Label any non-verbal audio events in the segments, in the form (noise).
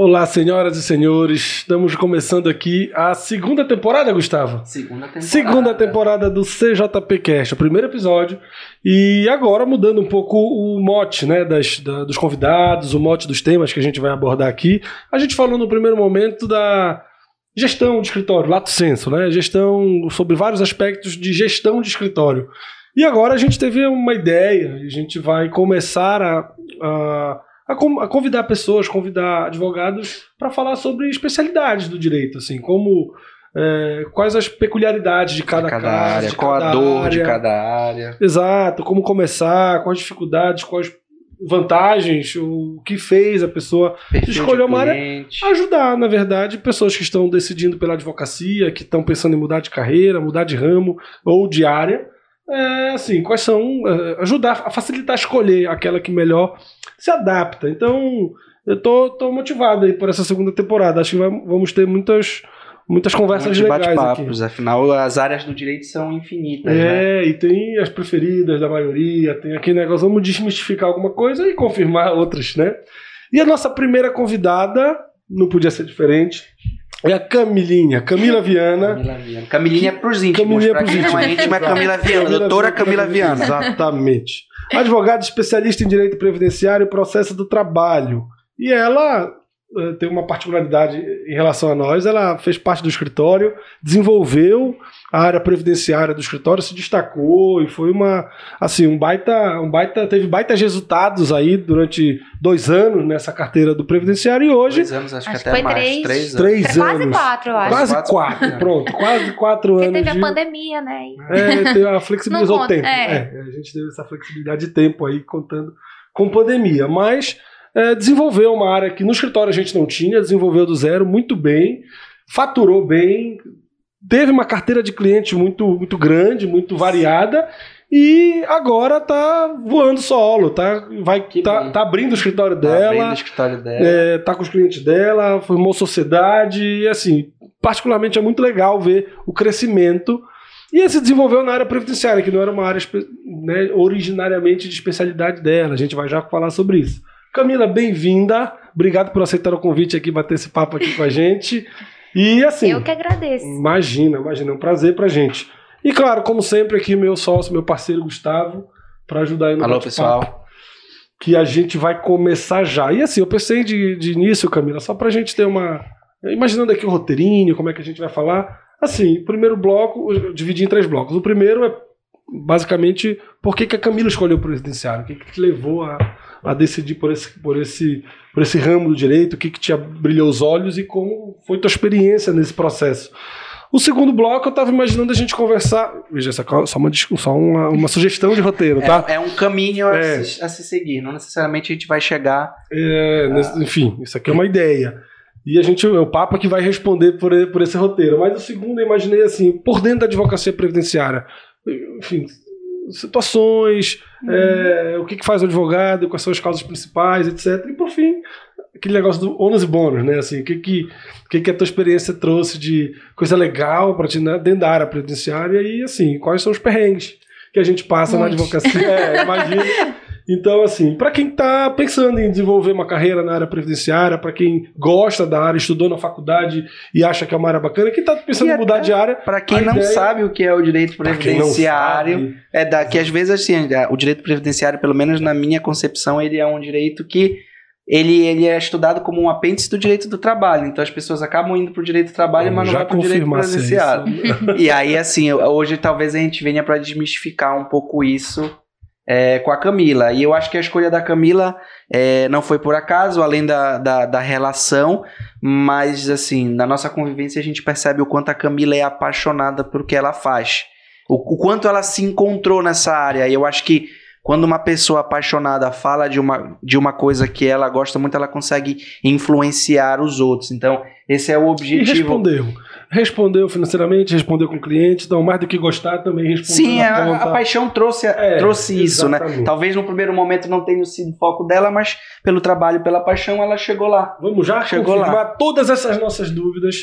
Olá, senhoras e senhores. Estamos começando aqui a segunda temporada, Gustavo. Segunda temporada. Segunda temporada do CJP Cast, o primeiro episódio. E agora mudando um pouco o mote né, das, da, dos convidados, o mote dos temas que a gente vai abordar aqui. A gente falou no primeiro momento da gestão de escritório, lato senso, né? Gestão sobre vários aspectos de gestão de escritório. E agora a gente teve uma ideia, a gente vai começar a, a a, convidar pessoas, convidar advogados para falar sobre especialidades do direito, assim, como é, quais as peculiaridades de cada, cada caso, área, de qual cada a dor área. de cada área. Exato, como começar, quais dificuldades, quais vantagens, o que fez a pessoa Perfil escolher de uma área ajudar, na verdade, pessoas que estão decidindo pela advocacia, que estão pensando em mudar de carreira, mudar de ramo ou de área. É, assim, quais são. é, ajudar a facilitar a escolher aquela que melhor se adapta. Então, eu tô, tô motivado aí por essa segunda temporada. Acho que vai- vamos ter muitas, muitas conversas Muitos legais aqui. bate-papos, afinal as áreas do direito são infinitas, né? É, e tem as preferidas da maioria, tem aquele negócio, vamos desmistificar alguma coisa e confirmar outras, né? E a nossa primeira convidada, não podia ser diferente, é a Camilinha, Camila Viana. Camilinha Viana. Camilinha é pros íntimos, Camilinha pros chama íntimos. íntimo é Camila Viana, doutora Camila Viana. Exatamente. Advogada especialista em direito previdenciário e processo do trabalho. E ela eh, tem uma particularidade em relação a nós. Ela fez parte do escritório, desenvolveu a área previdenciária do escritório, se destacou e foi uma assim um baita, um baita teve baitas resultados aí durante dois anos nessa carteira do previdenciário e hoje Dois anos, acho, Acho que que até foi mais. três. Três anos. três Quase anos, quatro, eu acho. quase Quase quatro, quatro. pronto, quase quatro Porque anos. teve a de- pandemia, né? (laughs) É, tem a flexibilizou o tempo. é. É, a gente teve essa flexibilidade de tempo aí, contando com pandemia. Mas é, desenvolveu uma área que no escritório a gente não tinha, desenvolveu do zero muito bem, faturou bem, teve uma carteira de cliente muito, muito grande, muito variada. E agora tá voando solo, tá, vai, tá, tá abrindo o escritório Tá abrindo dela, o escritório dela. é, tá com os clientes dela, formou sociedade, e assim, particularmente é muito legal ver o crescimento. E ele se desenvolveu na área previdenciária, que não era uma área né, originariamente de especialidade dela. A gente vai já falar sobre isso. Camila, bem-vinda. Obrigado por aceitar o convite aqui, bater esse papo aqui com a gente. (laughs) E assim, Eu que agradeço. imagina, imagina, é um prazer pra gente. E claro, como sempre, aqui meu sócio, meu parceiro Gustavo, para ajudar aí no Alô, pessoal. que a gente vai começar já. E assim, eu pensei de, de início, Camila, só pra gente ter uma. Imaginando aqui o roteirinho, como é que a gente vai falar. Assim, o primeiro bloco, eu dividi em três blocos. O primeiro é basicamente por que, que a Camila escolheu o presidenciário, o que, que te levou a, a decidir por esse, por, esse, por esse ramo do direito, o que, que te brilhou os olhos e como foi tua experiência nesse processo. O segundo bloco, eu estava imaginando a gente conversar. Veja, essa é só uma, só uma, uma sugestão de roteiro, tá? É, é um caminho a, É. se, a se seguir. Não necessariamente a gente vai chegar. É, nesse- enfim, isso aqui é uma ideia. E a gente, o Papa que vai responder por, por esse roteiro. Mas o segundo, eu imaginei assim, por dentro da advocacia previdenciária. Enfim, situações, é, o que, que faz o advogado, quais são as causas principais, etc. E por fim, aquele negócio do ônus e bônus, né? Assim, o que, que, que, que a tua experiência trouxe de coisa legal para ti né, dentro da área previdenciária e assim, quais são os perrengues que a gente passa na Monte. advocacia. É, imagina. (laughs) Então, assim, para quem está pensando em desenvolver uma carreira na área previdenciária, para quem gosta da área, estudou na faculdade e acha que é uma área bacana, quem está pensando em mudar de área, Para quem não ideia- sabe o que é o direito previdenciário, é da que às vezes assim, o direito previdenciário, pelo menos na minha concepção, ele é um direito que ele, ele é estudado como um apêndice do direito do trabalho. Então as pessoas acabam indo pro direito do trabalho, mas não vai pro direito confirmar se é previdenciário. E aí, assim, hoje talvez a gente venha para desmistificar um pouco isso é, com a Camila. E eu acho que a escolha da Camila é, não foi por acaso, além da, da, da relação, mas, assim, na nossa convivência a gente percebe o quanto a Camila é apaixonada por que ela faz. O, o quanto ela se encontrou nessa área. E eu acho que quando uma pessoa apaixonada fala de uma, de uma coisa que ela gosta muito, ela consegue influenciar os outros. Então, esse é o E objetivo. respondeu. Respondeu financeiramente, respondeu com o cliente, então mais do que gostar também respondeu Sim, na a, ponta. a paixão trouxe, É, trouxe isso, né? Talvez no primeiro momento não tenha sido o foco dela, mas pelo trabalho, pela paixão, ela chegou lá. Vamos já Chegou confirmar todas essas nossas dúvidas.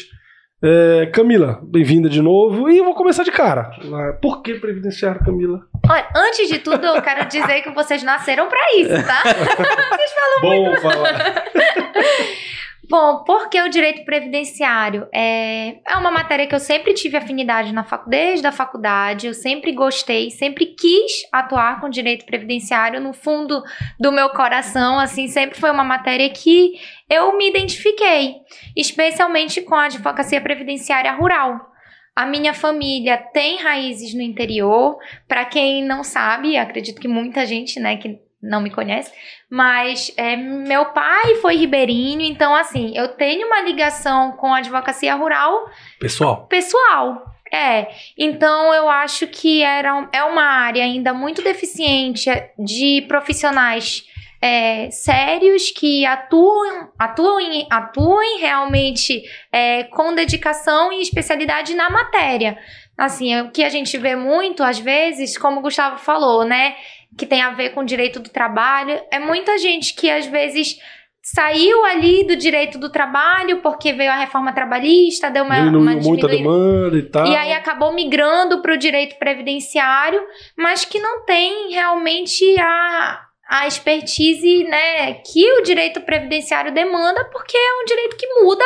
É, Camila, bem-vinda de novo. E eu vou começar de cara. Lá, Por que previdenciário, Camila? Olha, antes de tudo, eu quero dizer que vocês nasceram pra isso, tá? (laughs) Bom falar. (laughs) Bom, porque o direito previdenciário é, é uma matéria que eu sempre tive afinidade na fac, desde a faculdade, eu sempre gostei, sempre quis atuar com direito previdenciário no fundo do meu coração, assim, sempre foi uma matéria que eu me identifiquei, especialmente com a advocacia previdenciária rural. A minha família tem raízes no interior. Para quem não sabe, acredito que muita gente, né, que não me conhece, mas é, meu pai foi ribeirinho, então assim, eu tenho uma ligação com a advocacia rural Pessoal, pessoal. É, então eu acho que era, é uma área ainda muito deficiente de profissionais é, sérios que atuam, atuam, em- atuem realmente é, com dedicação e especialidade na matéria. Assim, é o que a gente vê muito, às vezes, como o Gustavo falou, né? Que tem a ver com o direito do trabalho, é muita gente que às vezes saiu ali do direito do trabalho porque veio a reforma trabalhista, deu uma, uma diminuiu muito a diminuída. demanda e tal. E aí acabou migrando para o direito previdenciário, mas que não tem realmente a, a expertise né, que o direito previdenciário demanda, porque é um direito que muda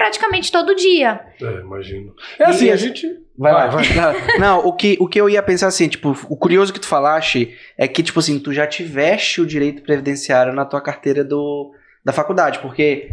praticamente todo dia. É, imagino. É assim, E a gente. Vai, Vai, lá. vai. Não, o que, o que eu ia pensar assim, tipo, o curioso que tu falaste é que, tipo assim, tu já tiveste o direito previdenciário na tua carteira do, da faculdade, porque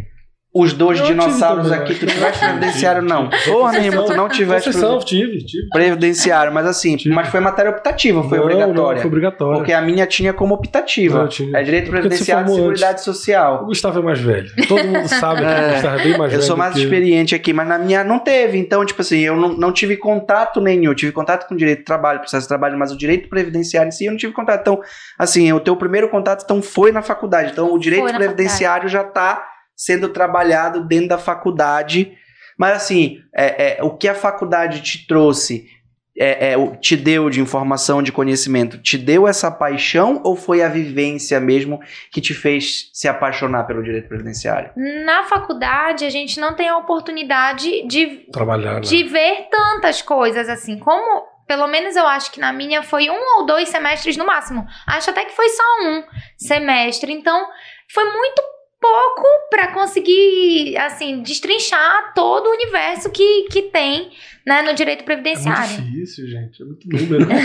os dois Eu tive dinossauros também, aqui, tu que- tiveste previdenciário, não. Tive. Porra, meu irmão, tu não tiveste Concessão, tive, tive. previdenciário, mas assim, Tive. mas foi matéria optativa, foi Não, obrigatória. Não, foi obrigatória. Porque a minha tinha como optativa. Não, tinha. É direito se previdenciário e seguridade O social. Gustavo é mais velho. Todo mundo (laughs) sabe que o É. Gustavo é bem mais Eu velho. sou mais que eu. experiente aqui, mas na minha não teve. Então, tipo assim, eu não, não tive contato nenhum. Eu tive contato com o direito do trabalho, processo de trabalho, mas o direito previdenciário em si eu não tive contato. Então, assim, o teu primeiro contato então, foi na faculdade. Então, o direito previdenciário já está sendo trabalhado dentro da faculdade. Mas, assim, é, é, o que a faculdade te trouxe, é, é, te deu de informação, de conhecimento, te deu essa paixão ou foi a vivência mesmo que te fez se apaixonar pelo direito previdenciário? Na faculdade, a gente não tem a oportunidade de Trabalhar, né? de ver tantas coisas assim. Como, pelo menos eu acho que na minha foi um ou dois semestres no máximo. Acho até que foi só um semestre. Então, foi muito pouco para conseguir, assim, destrinchar todo o universo que, que tem, né, no direito É muito previdenciário. difícil, gente. É muito número. (laughs)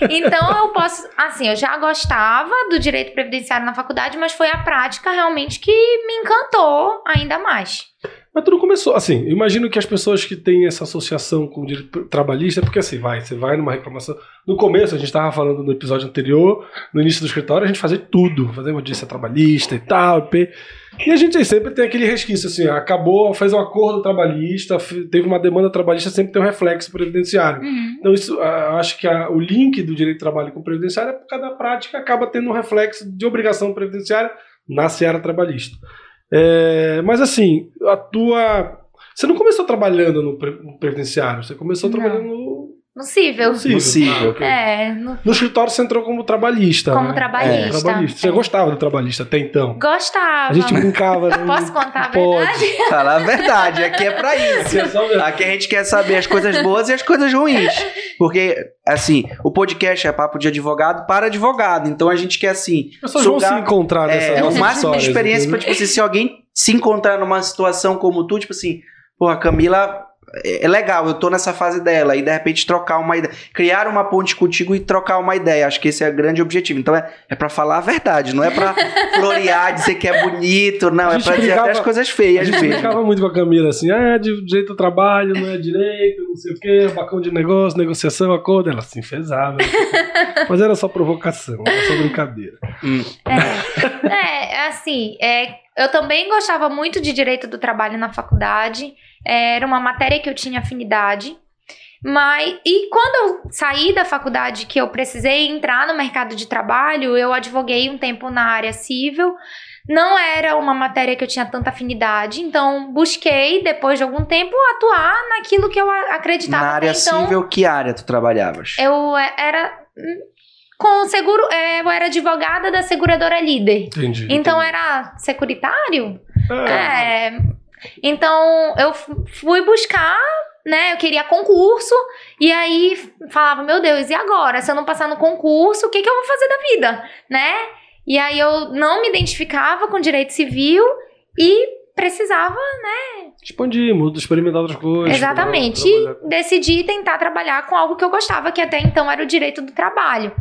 (laughs) Então eu posso, assim, eu já gostava do direito previdenciário na faculdade, mas foi a prática realmente que me encantou ainda mais. Mas tudo começou, assim, eu imagino que as pessoas que têm essa associação com o direito trabalhista, porque assim, vai, você vai numa reclamação. No começo, a gente estava falando no episódio anterior, no início do escritório, a gente fazia tudo, fazia uma audiência trabalhista e tal, p. E a gente sempre tem aquele resquício, assim, acabou, fez um acordo trabalhista, teve uma demanda trabalhista, sempre tem um reflexo previdenciário. Uhum. Então, isso, eu acho que a- o link do direito do trabalho com o previdenciário é por causa da prática, acaba tendo um reflexo de obrigação previdenciária na seara trabalhista. É, mas assim, a tua. Você não começou trabalhando no, pre- no previdenciário, você começou Não. trabalhando Ah, ok. É, no- No escritório você entrou como trabalhista. como né? trabalhista. É, trabalhista. Você É. gostava do trabalhista até então? Gostava. A gente brincava, né? (laughs) Posso contar a Pode. verdade? Fala a verdade, aqui é pra isso. Aqui a gente quer saber as coisas boas e as coisas ruins. Porque, assim, o podcast é papo de advogado para advogado. Então a gente quer, assim, As pessoas vão se encontrar nessa é, o máximo de experiência pra, entendeu? tipo assim, se alguém se encontrar numa situação como tu, tipo assim, porra, Camila. É é legal, eu tô nessa fase dela e de repente trocar uma ideia, criar uma ponte contigo e trocar uma ideia. Acho que esse é o grande objetivo. Então é, é para falar a verdade, não é pra (laughs) florear, dizer que é bonito, não, A é gente pra dizer até as coisas A feias gente mesmo. brincava muito com a Camila assim, ah, de direito do trabalho, não é direito, não sei o quê, bacão de negócio, negociação, acordo. Ela assim, fezava. (laughs) Mas era só provocação, era só brincadeira. É, é, assim, é, eu também gostava muito de direito do trabalho na faculdade. É, Era uma matéria que eu tinha afinidade. Mas, e quando eu saí da faculdade, que eu precisei entrar no mercado de trabalho, eu advoguei um tempo na área civil. Não era uma matéria que eu tinha tanta afinidade, então busquei, depois de algum tempo, atuar naquilo que eu acreditava Na área então. civil, que área tu trabalhavas? Eu é, era hum, com seguro, é, eu era advogada da seguradora líder. Entendi. Então era securitário? É, É. Então eu fui buscar, né? Eu queria concurso, e aí falava, meu Deus, e agora? Se eu não passar no concurso, o que, que eu vou fazer da vida? Né? E aí eu não me identificava com direito civil e precisava, né? Expandir, mudar, experimentar outras coisas. Exatamente. trabalhar- E decidi tentar trabalhar com algo que eu gostava, que até então era o direito do trabalho.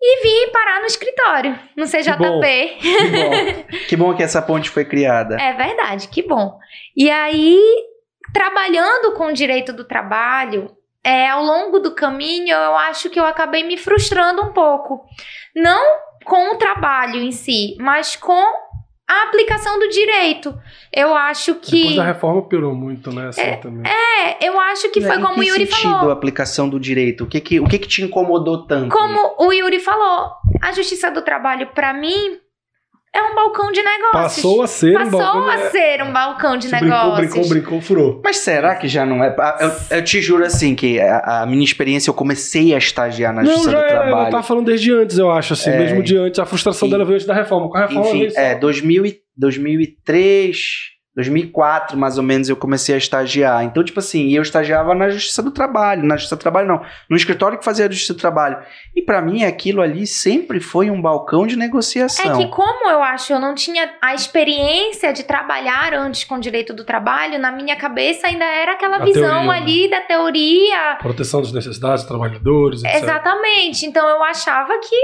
E vim parar no escritório, no CJP. bom. Que bom. (laughs) que bom que essa ponte foi criada. É verdade, que bom. E aí, trabalhando com o direito do trabalho, é, ao longo do caminho, eu acho que eu acabei me frustrando um pouco. Não com o trabalho em si, mas com a aplicação do direito. Eu acho que. Depois da reforma piorou muito, né? Assim, também. É, eu acho que foi Em como que o Yuri sentido falou. a aplicação do direito? O que que, o que que te incomodou tanto? Como o Yuri falou, a justiça do trabalho, pra mim, é um balcão de negócios. Passou a ser um Passou balcão de- a ser um balcão de Se brincou, negócios. brincou, brincou, furou. Mas será que já não é? Ah, Eu, eu te juro assim que a, a minha experiência eu comecei a estagiar na Não, justiça já do era, ela trabalho. tava falando desde antes, eu acho, assim, É. mesmo de antes. A frustração E- dela veio antes da reforma. Com a reforma Enfim, é 2000 e, 2003, 2004 mais ou menos eu comecei a estagiar. Então, tipo assim, eu estagiava na Justiça do Trabalho, na Justiça do Trabalho não, no escritório que fazia a Justiça do Trabalho. E pra mim aquilo ali sempre foi um balcão de É negociação. que como eu acho, eu não tinha a experiência de trabalhar antes com direito do trabalho, na minha cabeça ainda era aquela A visão teoria, né? ali da teoria. Proteção das necessidades dos trabalhadores, etc. Exatamente. Então eu achava que,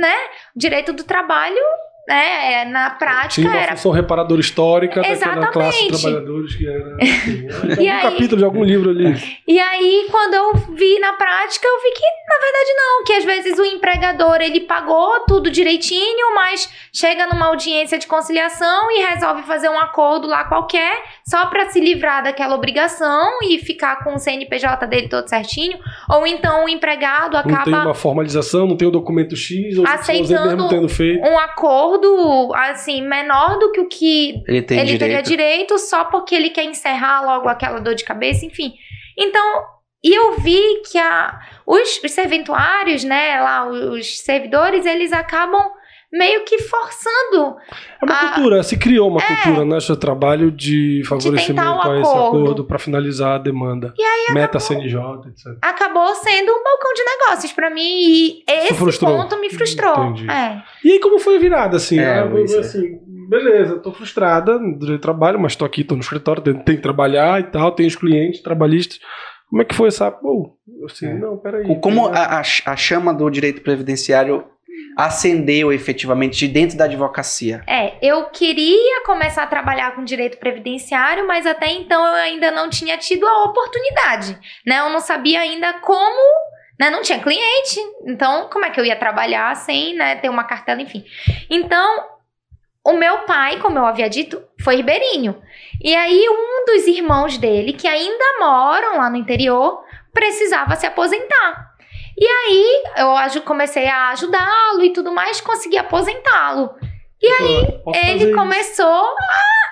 né, o direito do trabalho, né, na prática Tinha uma era função reparadora histórica daquela Exatamente. classe de trabalhadores que era. (laughs) Era E algum aí- capítulo de algum livro ali. E aí, quando eu vi na prática, eu vi que, na verdade, não. Que às vezes o empregador, ele pagou tudo direitinho, mas chega numa audiência de conciliação e resolve fazer um acordo lá qualquer, só pra se livrar daquela obrigação e ficar com o CNPJ dele todo certinho. Ou então o empregado Não tem acaba uma formalização, não tem o documento X, ou Aceitando mesmo tendo feito. um acordo, assim, menor do que o que Ele tem ele teria direito. direito só porque ele quer encerrar logo aquela dor de cabeça, enfim. Então, e eu vi que a, os, os serventuários, né, lá, os servidores, eles acabam meio que forçando. É uma a- cultura, se criou uma cultura no seu trabalho de favorecimento tentar o a esse acordo. para finalizar a demanda. E aí Meta CNJ, etc. Acabou sendo um balcão de negócios pra mim e esse ponto me frustrou. Entendi. É. E aí, como foi a virada, assim? É, Ah, eu- é. assim, beleza, tô frustrada no direito de trabalho, mas tô aqui, tô no escritório, tenho, tenho que trabalhar e tal, tenho os clientes trabalhistas. Como é que foi essa... Pô, assim, É. não, peraí. Co- Como a, a, a chama do direito previdenciário acendeu efetivamente de dentro da advocacia? É, eu queria começar a trabalhar com direito previdenciário, mas até então eu ainda não tinha tido a oportunidade, né? Eu não sabia ainda como, né? Não tinha cliente, então como é que eu ia trabalhar sem, né, ter uma cartela, enfim. Então, o meu pai, como eu havia dito, foi ribeirinho. E aí um dos irmãos dele, que ainda moram lá no interior, precisava se aposentar. E aí eu comecei a ajudá-lo e tudo mais, consegui aposentá-lo. Posso fazer Ele isso. começou,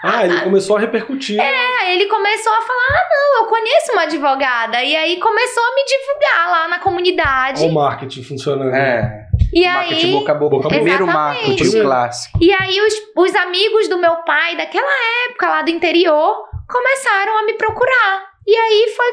Ah, ele começou a repercutir. aí ele começou a falar: "Ah, não, eu conheço uma advogada". E aí começou a me divulgar lá na comunidade. Olha o marketing funcionando. É, e marketing aí boca a boca. Boca a primeiro Exatamente. marketing, clássico. E aí os, os amigos do meu pai daquela época lá do interior começaram a me procurar. E aí foi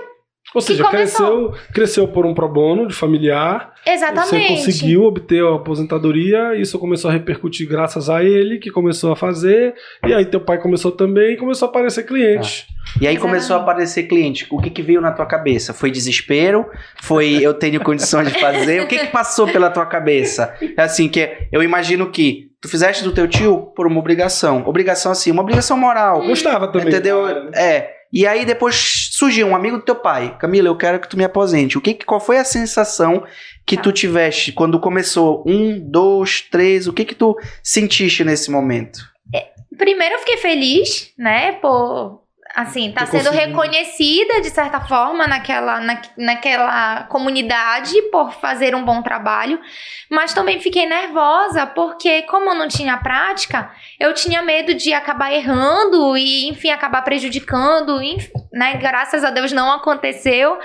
Ou seja, cresceu, cresceu por um pro bono de familiar. exatamente. Você conseguiu obter a aposentadoria, isso começou a repercutir graças a ele, que começou a fazer, e aí teu pai começou também e começou a aparecer cliente. E aí Exatamente. começou a aparecer cliente. O que, que veio na tua cabeça? Foi desespero? Foi (laughs) eu tenho condições de fazer? O que, que passou pela tua cabeça? É assim, que eu imagino que tu fizeste do teu tio por uma obrigação. Obrigação assim, uma obrigação moral. Gostava também. Entendeu? né? É. E aí depois surgiu um amigo do teu pai. Camila, eu quero que tu me aposente. O que, qual foi a sensação que Tá. tu tiveste quando começou? Um, dois, três. O que que tu sentiste nesse momento? Primeiro eu fiquei feliz, né, por assim, tá sendo reconhecida de certa forma naquela, na, naquela comunidade por fazer um bom trabalho, mas também fiquei nervosa porque como eu não tinha prática, eu tinha medo de acabar errando e enfim acabar prejudicando, enfim, né? Graças a Deus não aconteceu,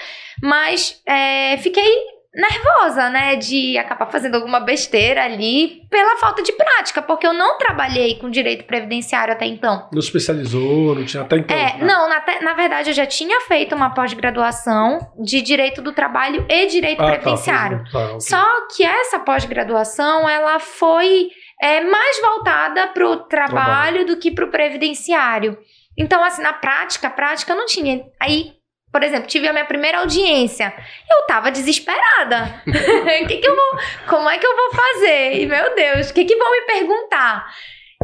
mas é, fiquei nervosa, né, de acabar fazendo alguma besteira ali pela falta de prática, porque eu não trabalhei com direito previdenciário até então. Não especializou, não tinha até então. É, né? não, na, na verdade eu já tinha feito uma pós-graduação de direito do trabalho e direito Ah, tá, previdenciário. foi- tá, ok. Só que essa pós-graduação, ela foi é mais voltada para o trabalho do que para o previdenciário. Então, assim, na prática, a prática não tinha. Aí, por exemplo, tive a minha primeira audiência. Eu tava desesperada. (laughs) que que eu vou, como é que eu vou fazer? E, meu Deus, o que, que vão me perguntar?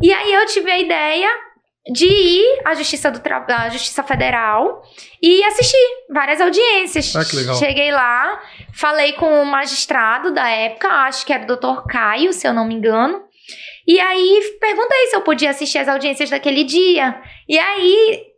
E aí eu tive a ideia de ir à Justiça, do Tra... à Justiça Federal e assistir várias audiências. Ah, que legal. Cheguei lá, falei com o magistrado da época, acho que era o doutor Caio, se eu não me engano. E aí perguntei se eu podia assistir as audiências daquele dia. E aí,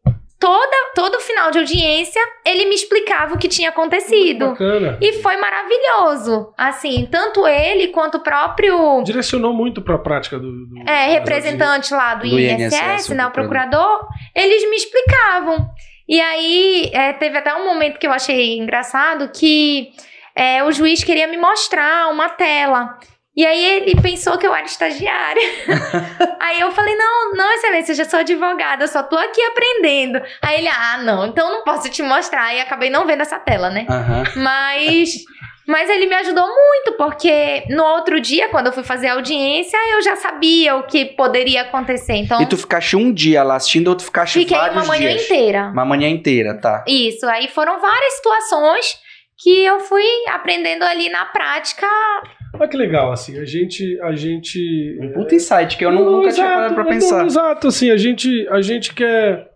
toda, todo final de audiência, ele me explicava o que tinha acontecido. Bacana. E foi maravilhoso. Assim, tanto ele quanto o próprio Direcionou muito pra prática do. do é, representante lá do, Do INSS, INSS, né, o o procurador, eles me explicavam. E aí, é, teve até um momento que eu achei engraçado que é, o juiz queria me mostrar uma tela. E aí ele pensou que eu era estagiária. (laughs) aí eu falei, não, não, excelência, eu já sou advogada, eu só tô aqui aprendendo. Aí ele, ah, não, então não posso te mostrar. E acabei não vendo essa tela, né? Aham. Mas, mas ele me ajudou muito, porque no outro dia, quando eu fui fazer a audiência, eu já sabia o que poderia acontecer. Então, E tu ficaste um dia lá assistindo ou tu ficaste fiquei vários uma manhã dias? inteira. Uma manhã inteira, tá. Isso, aí foram várias situações que eu fui aprendendo ali na prática. Olha que legal, assim, a gente. A gente Um puta insight que eu nu- nunca tinha exato, parado pra é, pensar. não, exato, assim, a gente, a gente quer.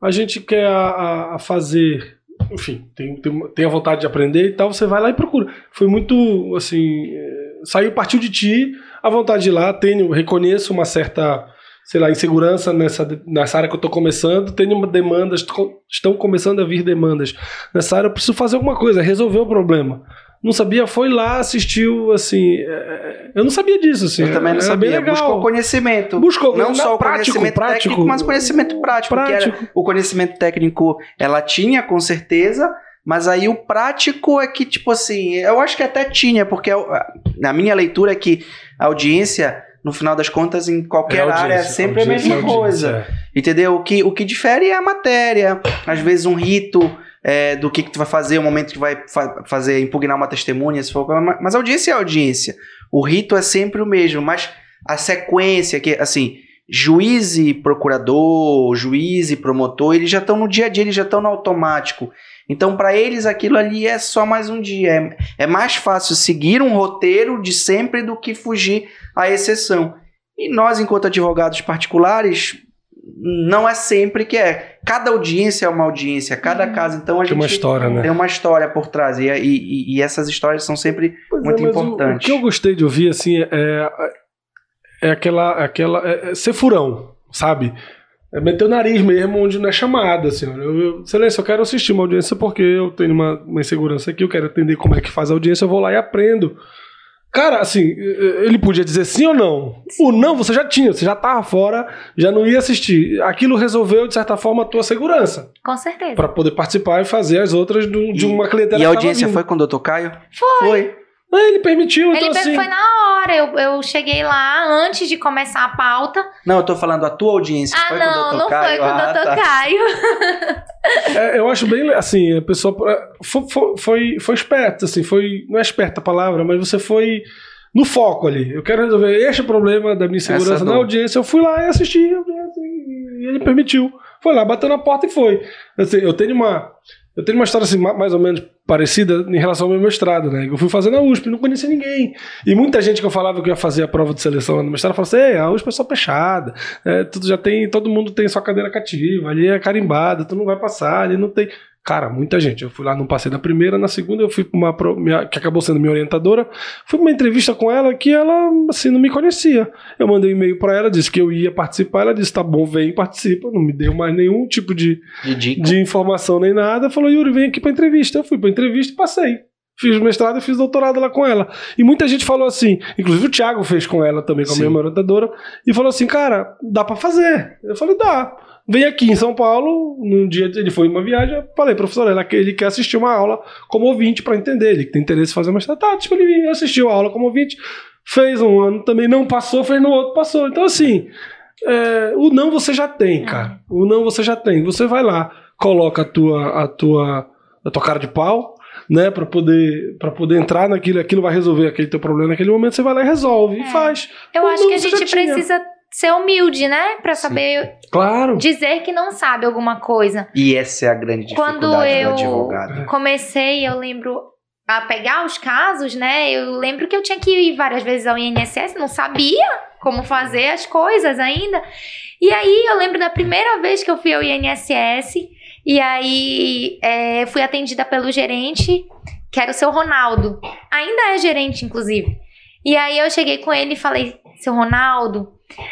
A gente quer a, a- fazer. Enfim, tem, tem, tem a vontade de aprender e tal, você vai lá e procura. Foi muito, assim. eh, Saiu, partiu de ti, a vontade de ir lá, tenho, reconheço uma certa, sei lá, insegurança nessa, nessa área que eu tô começando, tenho uma demanda, estou- estão começando a vir demandas nessa área, eu preciso fazer alguma coisa, resolver o problema. Não sabia, foi lá, assistiu, assim. eh, Eu não sabia disso, assim. Eu também não era sabia. Buscou conhecimento. Buscou Não só o prático, conhecimento prático, técnico, mas conhecimento prático. Que era, prático. o conhecimento técnico ela tinha, com certeza, mas aí o prático é que, tipo assim, eu acho que até tinha, porque eu- na minha leitura é que a audiência, no final das contas, em qualquer É área, é sempre a mesma coisa. é. Entendeu? O que, o que difere é a matéria, às vezes um rito é, do que, que tu vai fazer, o momento que vai fa- fazer, impugnar uma testemunha, se for, mas audiência é audiência. O rito é sempre o mesmo, mas a sequência, que assim, juiz e procurador, juiz e promotor, eles já estão no dia a dia, eles já estão no automático. Então, para eles, aquilo ali é só mais um dia. É, é mais fácil seguir um roteiro de sempre do que fugir à exceção. E nós, enquanto advogados particulares, não é sempre que é. Cada audiência é uma audiência, cada caso. Então, a Tem gente uma história, né? tem uma história por trás. E, e- e essas histórias são sempre Pois muito mas o- importante. O, que eu gostei de ouvir, assim, é, é aquela. aquela é, é ser furão, sabe? É meter o nariz mesmo onde não é chamada, assim. Eu, eu, excelência, eu quero assistir uma audiência porque eu tenho uma, uma insegurança aqui, eu quero entender como é que faz a audiência, eu vou lá e aprendo. Cara, assim, ele podia dizer sim ou não. O não você já tinha, você já tava fora, já não ia assistir. Aquilo resolveu, de certa forma, a tua segurança. Com certeza. Pra poder participar e fazer as outras do- de E- uma clientela E a que tava audiência vindo. foi com o doutor Caio? Foi. Foi. Ah, ele permitiu, Ele então assim... foi na hora. Eu, eu cheguei lá antes de começar a pauta. Não, eu tô falando a tua audiência. Ah, foi com o não, doutor não Caio? foi com o Ah, doutor tá. Caio. (laughs) É, eu acho bem, assim, a pessoa foi, foi, foi, foi esperta, assim, foi, não é esperta a palavra, mas você foi no foco ali. Eu quero resolver este problema da minha Essa insegurança na audiência. Eu fui lá e assisti, e ele permitiu. Foi lá, bateu na porta e foi. Assim, eu tenho uma, eu tenho uma história assim, ma- mais ou menos parecida em relação ao meu mestrado, né? Eu fui fazer na USP, não conhecia ninguém. E muita gente que eu falava que ia fazer a prova de seleção no mestrado falava assim: "Ei, a USP é só fechada, é, tudo já tem, todo mundo tem sua cadeira cativa, ali é carimbada, tu não vai passar, ali não tem. Cara, muita gente. Eu fui lá, não passei na primeira, na segunda eu fui pra uma pro- minha- que acabou sendo minha orientadora, fui pra uma entrevista com ela que ela assim não me conhecia. Eu mandei um e-mail pra ela, disse que eu ia participar, ela disse: "Tá bom, vem, participa". Não me deu mais nenhum tipo de De de informação nem nada, falou, Yuri, vem aqui pra entrevista. Eu fui pra entrevista e passei. Fiz mestrado e fiz doutorado lá com ela. E muita gente falou assim, inclusive o Thiago fez com ela também, com a Sim. minha orientadora, e falou assim, cara, dá pra fazer. Eu falei, dá. Vem aqui em São Paulo, num dia ele foi em uma viagem, falei, professor, ele, quer assistir uma aula como ouvinte pra entender, ele que tem interesse em fazer mestrado. Tá, tipo, ele assistiu a aula como ouvinte, fez um ano também, não passou, fez no outro, passou. Então, assim, é, o não você já tem, cara. O não você já tem. Você vai lá, coloca a tua, a tua, a tua cara de pau, né, para poder para poder entrar naquilo, aquilo vai resolver aquele teu problema naquele momento, você vai lá e resolve É. e faz. Eu acho que a gente precisa ser humilde, né? Pra saber Claro. dizer que não sabe alguma coisa. E essa é a grande dificuldade Quando do eu- advogado. Comecei, eu lembro, a pegar os casos, né? Eu lembro que eu tinha que ir várias vezes ao INSS, não sabia como fazer as coisas ainda. E aí eu lembro da primeira vez que eu fui ao INSS, e aí é, fui atendida pelo gerente, que era o seu Ronaldo. Ainda é gerente, inclusive. E aí eu cheguei com ele e falei, seu Ronaldo,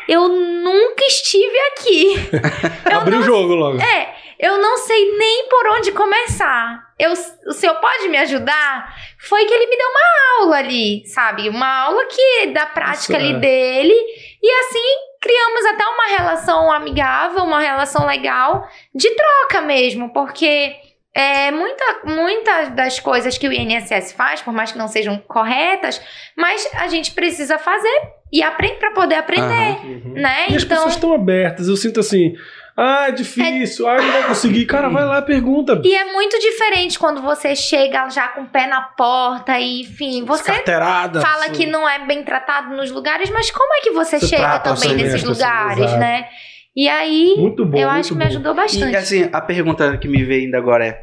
eu nunca estive aqui. (laughs) Abriu o jogo logo. é, eu não sei nem por onde começar. Eu, o senhor pode me ajudar? Foi que ele me deu uma aula ali, sabe? Uma aula que da prática Isso, ali é. dele. E assim criamos até uma relação amigável, uma relação legal de troca mesmo, porque é, muita, muitas das coisas que o INSS faz, por mais que não sejam corretas, mas a gente precisa fazer e aprende para poder aprender. Uhum. né? E as então pessoas estão abertas. Eu sinto assim, ah, é difícil, ah, não vai conseguir. Cara, vai lá, pergunta. E é muito diferente quando você chega já com o pé na porta e, enfim, você fala que não é bem tratado nos lugares, mas como é que você, Você chega também nesses as pessoas, lugares, né? E aí, Muito bom. eu muito acho que me bom. ajudou bastante. E assim, a pergunta que me veio ainda agora é: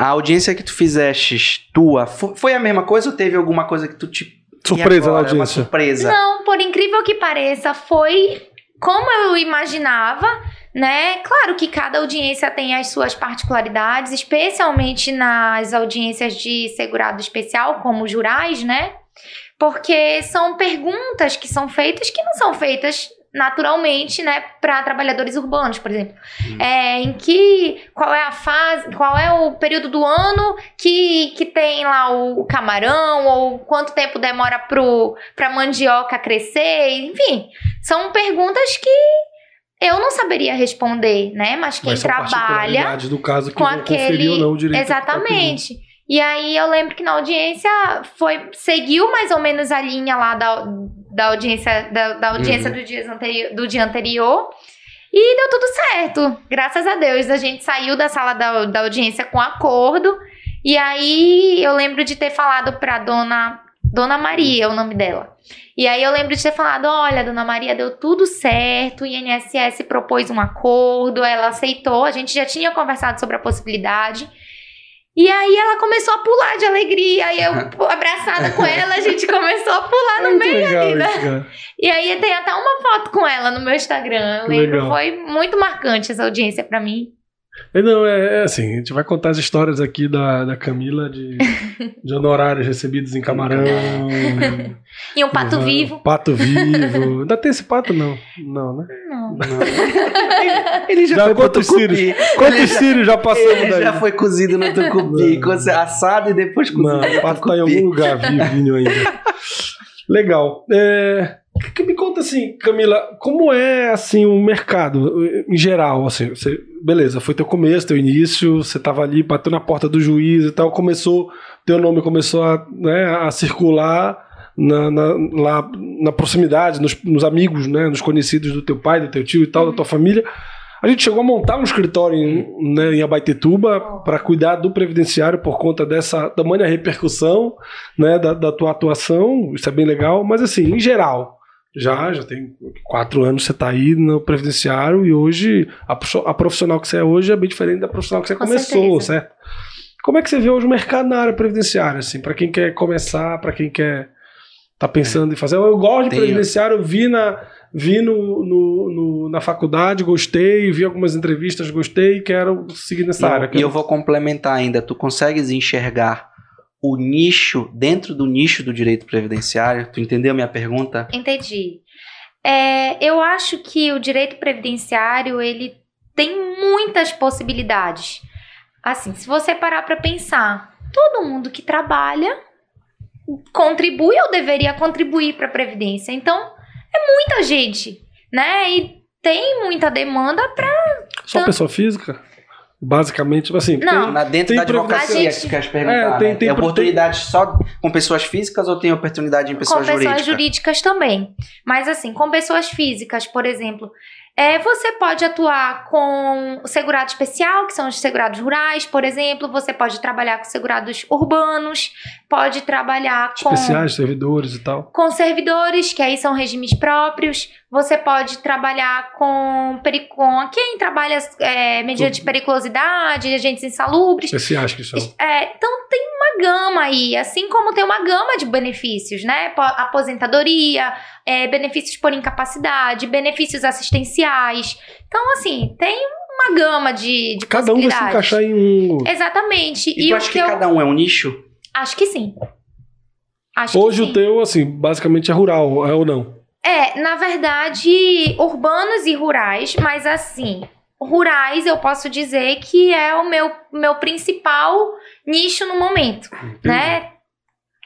a audiência que tu fizeste tua, fo- foi a mesma coisa ou teve alguma coisa que tu te. Surpresa na audiência. surpresa. Não, por incrível que pareça, foi como eu imaginava, né? Claro que cada audiência tem as suas particularidades, especialmente nas audiências de segurado especial, como jurais, né? Porque são perguntas que são feitas que não são feitas naturalmente, né, para trabalhadores urbanos, por exemplo. Hum. É, em que qual é a fase, qual é o período do ano que, que tem lá o camarão ou quanto tempo demora pro para mandioca crescer, enfim, são perguntas que eu não saberia responder, né? Mas quem Mas trabalha do caso que com aquele- ou não o direito. tá. Exatamente. E aí eu lembro que na audiência foi seguiu mais ou menos a linha lá da, da audiência da, da audiência do, dia anterior, do dia anterior. E deu tudo certo. Graças a Deus. A gente saiu da sala da, da audiência com acordo. E aí eu lembro de ter falado pra dona Dona Maria, é o nome dela. E aí eu lembro de ter falado: olha, Dona Maria, deu tudo certo, o INSS propôs um acordo, ela aceitou, a gente já tinha conversado sobre a possibilidade. E aí ela começou a pular de alegria, e eu (laughs) abraçada com ela, a gente começou a pular no muito meio legal ali, né? E aí tem até uma foto com ela no meu Instagram. Eu lembro, foi muito marcante essa audiência pra mim. É, Não, é, é assim, a gente vai contar as histórias aqui da, da Camila de, (laughs) de honorários recebidos em camarão. (laughs) E um pato Uhum. vivo. Pato vivo. Ainda tem esse pato, não? Não, né? Não. Ele já, Já foi pro quantos tucupi. círios? Quantos círios já passamos Ele daí? já foi cozido no tucupi, Não. assado e depois cozido Não, no o pato tá em tucupi. algum lugar vivinho ainda. Legal. É, que- me conta assim, Camila, como é assim o mercado em geral, assim, você, beleza, foi teu começo, teu início, você tava ali, bateu na porta do juiz e tal, começou, teu nome começou a, né, a circular na, na, lá na proximidade, nos, nos amigos, né, nos conhecidos do teu pai, do teu tio e tal, da tua família. A gente chegou a montar um escritório em, né, em Abaetetuba para cuidar do previdenciário por conta dessa tamanha repercussão né, da, da tua atuação, isso é bem legal, mas assim, em geral, já, já tem quatro anos você está aí no previdenciário e hoje a, prof- a profissional que você é hoje é bem diferente da profissional que você Com começou, certeza. certo? Como é que você vê hoje o mercado na área previdenciária, assim, para quem quer começar, para quem quer tá pensando em fazer? Eu gosto de previdenciário, eu vi na vi no, no- no- na faculdade, gostei, vi algumas entrevistas, gostei, quero seguir nessa E eu- área. E eu vou complementar ainda. Tu consegues enxergar o nicho dentro do nicho do direito previdenciário? Tu entendeu a minha pergunta? Entendi. É, eu acho que o direito previdenciário ele tem muitas possibilidades. Assim, se você parar para pensar, todo mundo que trabalha contribui ou deveria contribuir para a previdência. Então, é muita gente, né? E tem muita demanda para Só Então- pessoa física? Basicamente, tipo assim. Não. tem- Na, dentro tem da advocacia A gente- que tu queres perguntar. É, tem- né? tem- é oportunidade só com pessoas físicas ou tem oportunidade em pessoas com pessoas jurídicas? jurídicas também. Mas assim, com pessoas físicas, por exemplo, É, você pode atuar com o segurado especial, que são os segurados rurais, por exemplo. Você pode trabalhar com segurados urbanos, pode trabalhar com Especiais, servidores e tal. com servidores, que aí são regimes próprios. Você pode trabalhar com, com quem trabalha é, mediante periculosidade, agentes insalubres. Especiais que são. É, então tem uma gama aí, assim como tem uma gama de benefícios, né? Po- Aposentadoria, é, benefícios por incapacidade, benefícios assistenciais. Então, assim, tem uma gama de, de Cada um vai se encaixar em um. Exatamente. E, tu o acha que, que eu cada um é um nicho? acho que sim. Acho Hoje que o sim. teu, assim, basicamente é rural, é ou não? É, na verdade, urbanos e rurais, mas assim, rurais eu posso dizer que é o meu, meu principal nicho no momento, né?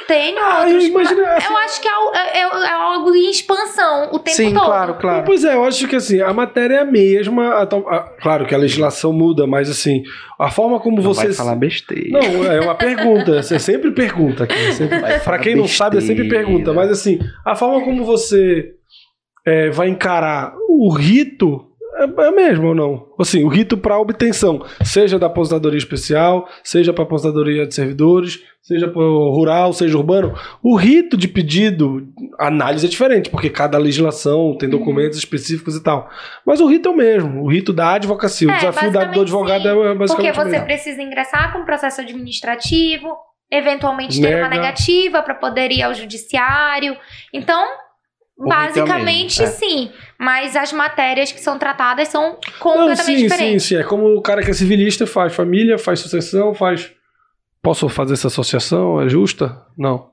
Tenho Ah, eu outros. imagino. mas assim, Eu acho que é, é- é- algo em expansão o tempo Sim, todo. claro, Não, claro. Pois é, eu acho que assim, a matéria é a mesma. a a- claro que a legislação muda, mas assim, a forma como Não você. vai falar besteira. Não, é uma pergunta. Você sempre pergunta aqui. Sempre... Pra quem não sabe, é sempre besteira. pergunta. Mas assim, a forma como você é, vai encarar o rito é, é mesmo ou não? Assim, o rito para obtenção, seja da aposentadoria especial, seja para aposentadoria de servidores, seja rural, seja urbano, o rito de pedido, análise é diferente, porque cada legislação tem documentos específicos e tal. Mas o rito é o mesmo, o rito da advocacia. O É, desafio da- do advogado sim. é Porque basicamente o você precisa ingressar com um processo administrativo, eventualmente ter uma Nega. negativa para poder ir ao judiciário. Então, O o basicamente mesmo, é. sim. Mas as matérias que são tratadas são Não, completamente sim, sim, diferentes. sim. É como o cara que é civilista faz família, faz sucessão, faz. Posso fazer essa associação? É justa? Não.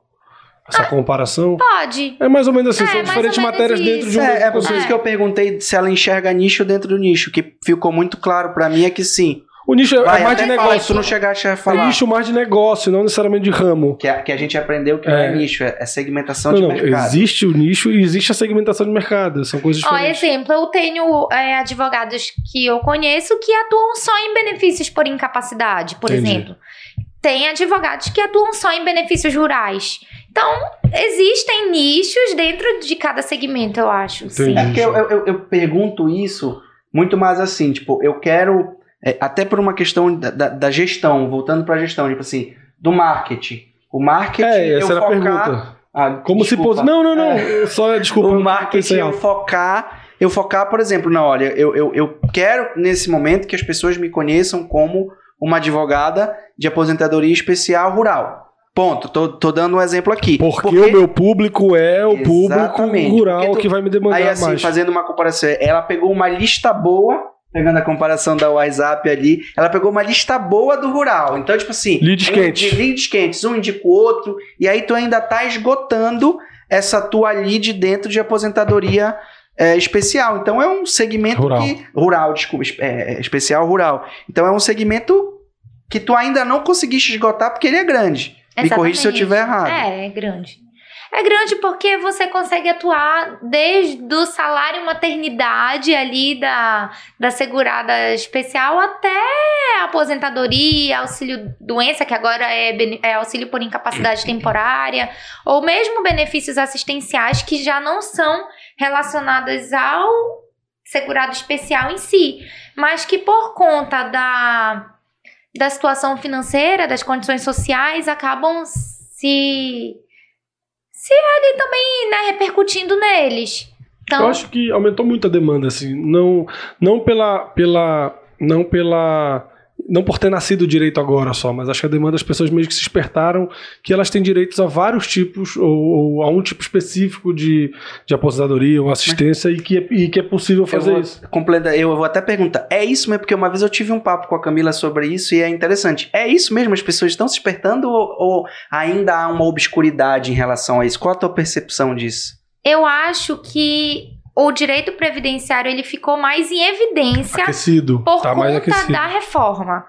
Essa comparação? Pode. É mais ou menos assim, É, são diferentes matérias dentro de um isso. É, é por isso que eu perguntei se ela enxerga nicho dentro do nicho, que ficou muito claro pra mim é que sim. O nicho é Vai, mais de negócio. não chegaste a É falar. nicho mais de negócio, não necessariamente de ramo. Que a, que a gente aprendeu que não é É. nicho, é, é segmentação Não, de não, mercado. existe o nicho e existe a segmentação de mercado. São coisas Ó, diferentes. exemplo, eu tenho é, advogados que eu conheço que atuam só em benefícios por incapacidade, por Entendi. exemplo. Tem advogados que atuam só em benefícios rurais. Então, existem nichos dentro de cada segmento, eu acho. Sim. É porque eu, eu, eu- eu pergunto isso muito mais assim, tipo, eu quero, é, até por uma questão da, da- da gestão, voltando pra gestão, tipo assim, do marketing. O marketing, É, essa eu era a focar... pergunta. Ah, Como desculpa. se pos... Não, não, não. É. Só desculpa. o marketing eu focar, eu focar, por exemplo, não, olha, eu, eu, eu quero nesse momento que as pessoas me conheçam como uma advogada de aposentadoria especial rural. Ponto. Tô, tô dando um exemplo aqui. Porque, o meu público é o público Exatamente. rural Porque tu- que vai me demandar Aí, assim, mais. fazendo uma comparação, ela pegou uma lista boa, pegando a comparação da WhatsApp ali, ela pegou uma lista boa do rural. Então, tipo assim, Leads um quentes. de leads quentes, um indica o outro, e aí tu ainda tá esgotando essa tua lead dentro de aposentadoria é, especial. Então é um segmento Rural. que. Rural, desculpa, es- é, é, especial rural. Então é um segmento que tu ainda não conseguiste esgotar porque ele é grande. Me corrija se eu Exatamente. estiver errado. É, é grande. É grande porque você consegue atuar desde o salário maternidade ali da, da segurada especial até aposentadoria, auxílio doença, que agora é, é auxílio por incapacidade temporária, ou mesmo benefícios assistenciais que já não são relacionados ao segurado especial em si, mas que por conta da da situação financeira, das condições sociais, acabam se se ali também, né, repercutindo neles. Então, Eu acho que aumentou muito a demanda, assim. Não, não pela, pela. Não pela. Não por ter nascido direito agora só, mas acho que a demanda das pessoas mesmo que se despertaram que elas têm direitos a vários tipos, ou, ou a um tipo específico de, de aposentadoria ou assistência, e, que é, e que é possível Eu fazer vou, isso. completa- eu vou até perguntar, é isso mesmo? Porque uma vez eu tive um papo com a Camila sobre isso e é interessante. É isso mesmo? As pessoas estão se despertando ou, ou ainda há uma obscuridade em relação a isso? Qual a tua percepção disso? eu acho que o direito previdenciário ele ficou mais em evidência Aquecido. por tá conta da reforma.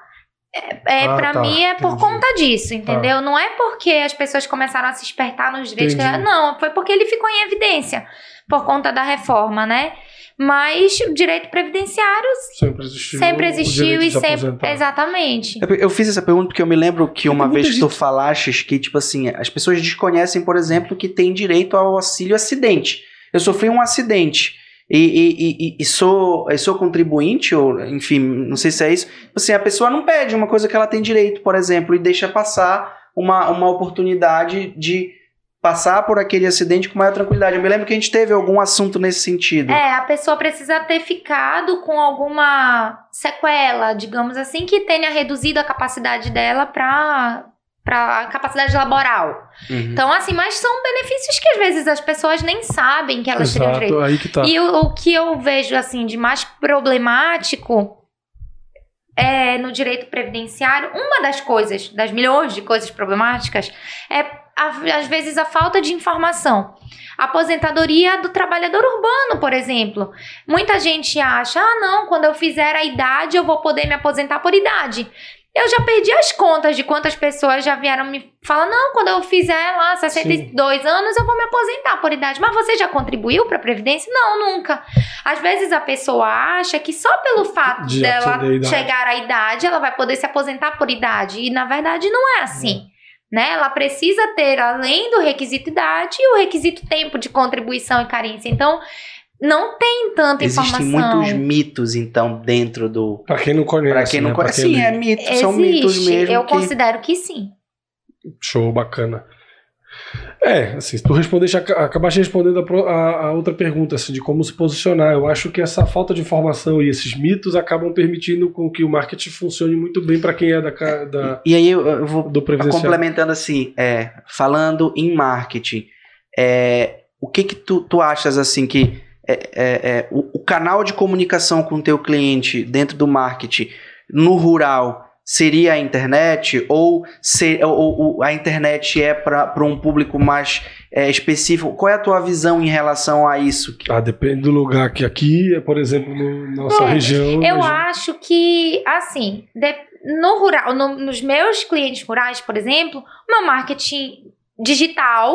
É, é, Ah, para tá, mim é por entendi. conta disso, entendeu? Não é porque as pessoas começaram a se espertar nos direitos. que- não, foi porque ele ficou em evidência por conta da reforma, né? Mas o direito previdenciário Sempre existiu. sempre existiu e sempre. aposentar. Exatamente. Eu- Eu fiz essa pergunta porque eu me lembro que uma vez que tu gente- falaste que, tipo assim, as pessoas desconhecem, por exemplo, que tem direito ao auxílio acidente. Eu sofri um acidente. e, e, e, e sou, sou contribuinte, ou enfim, não sei se é isso, assim, a pessoa não pede uma coisa que ela tem direito, por exemplo, e deixa passar uma, uma oportunidade de passar por aquele acidente com maior tranquilidade. Eu me lembro que a gente teve algum assunto nesse sentido. É, a pessoa precisa ter ficado com alguma sequela, digamos assim, que tenha reduzido a capacidade dela para para capacidade laboral. Uhum. Então, assim, mas são benefícios que às vezes as pessoas nem sabem que elas Exato, teriam direito. Tá. E o, o que eu vejo, assim, de mais problemático é, no direito previdenciário, uma das coisas, das milhões de coisas problemáticas, é a, às vezes a falta de informação. A aposentadoria do trabalhador urbano, por exemplo. Muita gente acha, ah, não, quando eu fizer a idade eu vou poder me aposentar por idade. Eu já perdi as contas de quantas pessoas já vieram me falar: não, quando eu fizer lá 62 Sim. anos, eu vou me aposentar por idade. Mas você já contribuiu para a Previdência? Não, nunca. Às vezes a pessoa acha que só pelo fato de dela chegar à idade, ela vai poder se aposentar por idade. E na verdade não é assim. É. Né? Ela precisa ter, além do requisito idade, o requisito tempo de contribuição e carência. Então, não tem tanta Existem informação. Existem muitos mitos, então, dentro do. Pra quem não conhece. Pra quem não né? conhece. Sim, é mito. Existe. São mitos mesmo. Eu que... considero que sim. Show, bacana. É, assim, tu respondeste, acabaste respondendo a, a, a, outra pergunta, assim, de como se posicionar. Eu acho que essa falta de informação e esses mitos acabam permitindo com que o marketing funcione muito bem para quem é da, da E aí eu, eu vou do complementando assim, é, falando em marketing, é, o que que tu, tu achas assim que é, é, é, o, o, canal de comunicação com o teu cliente dentro do marketing no rural seria a internet ou, se, ou, ou a internet é para um público mais é, específico? Qual é a tua visão em relação a isso? Ah, depende do lugar que aqui, é, por exemplo, na nossa região. Eu acho que, assim, de, no rural, no, nos meus clientes rurais, por exemplo, o meu marketing digital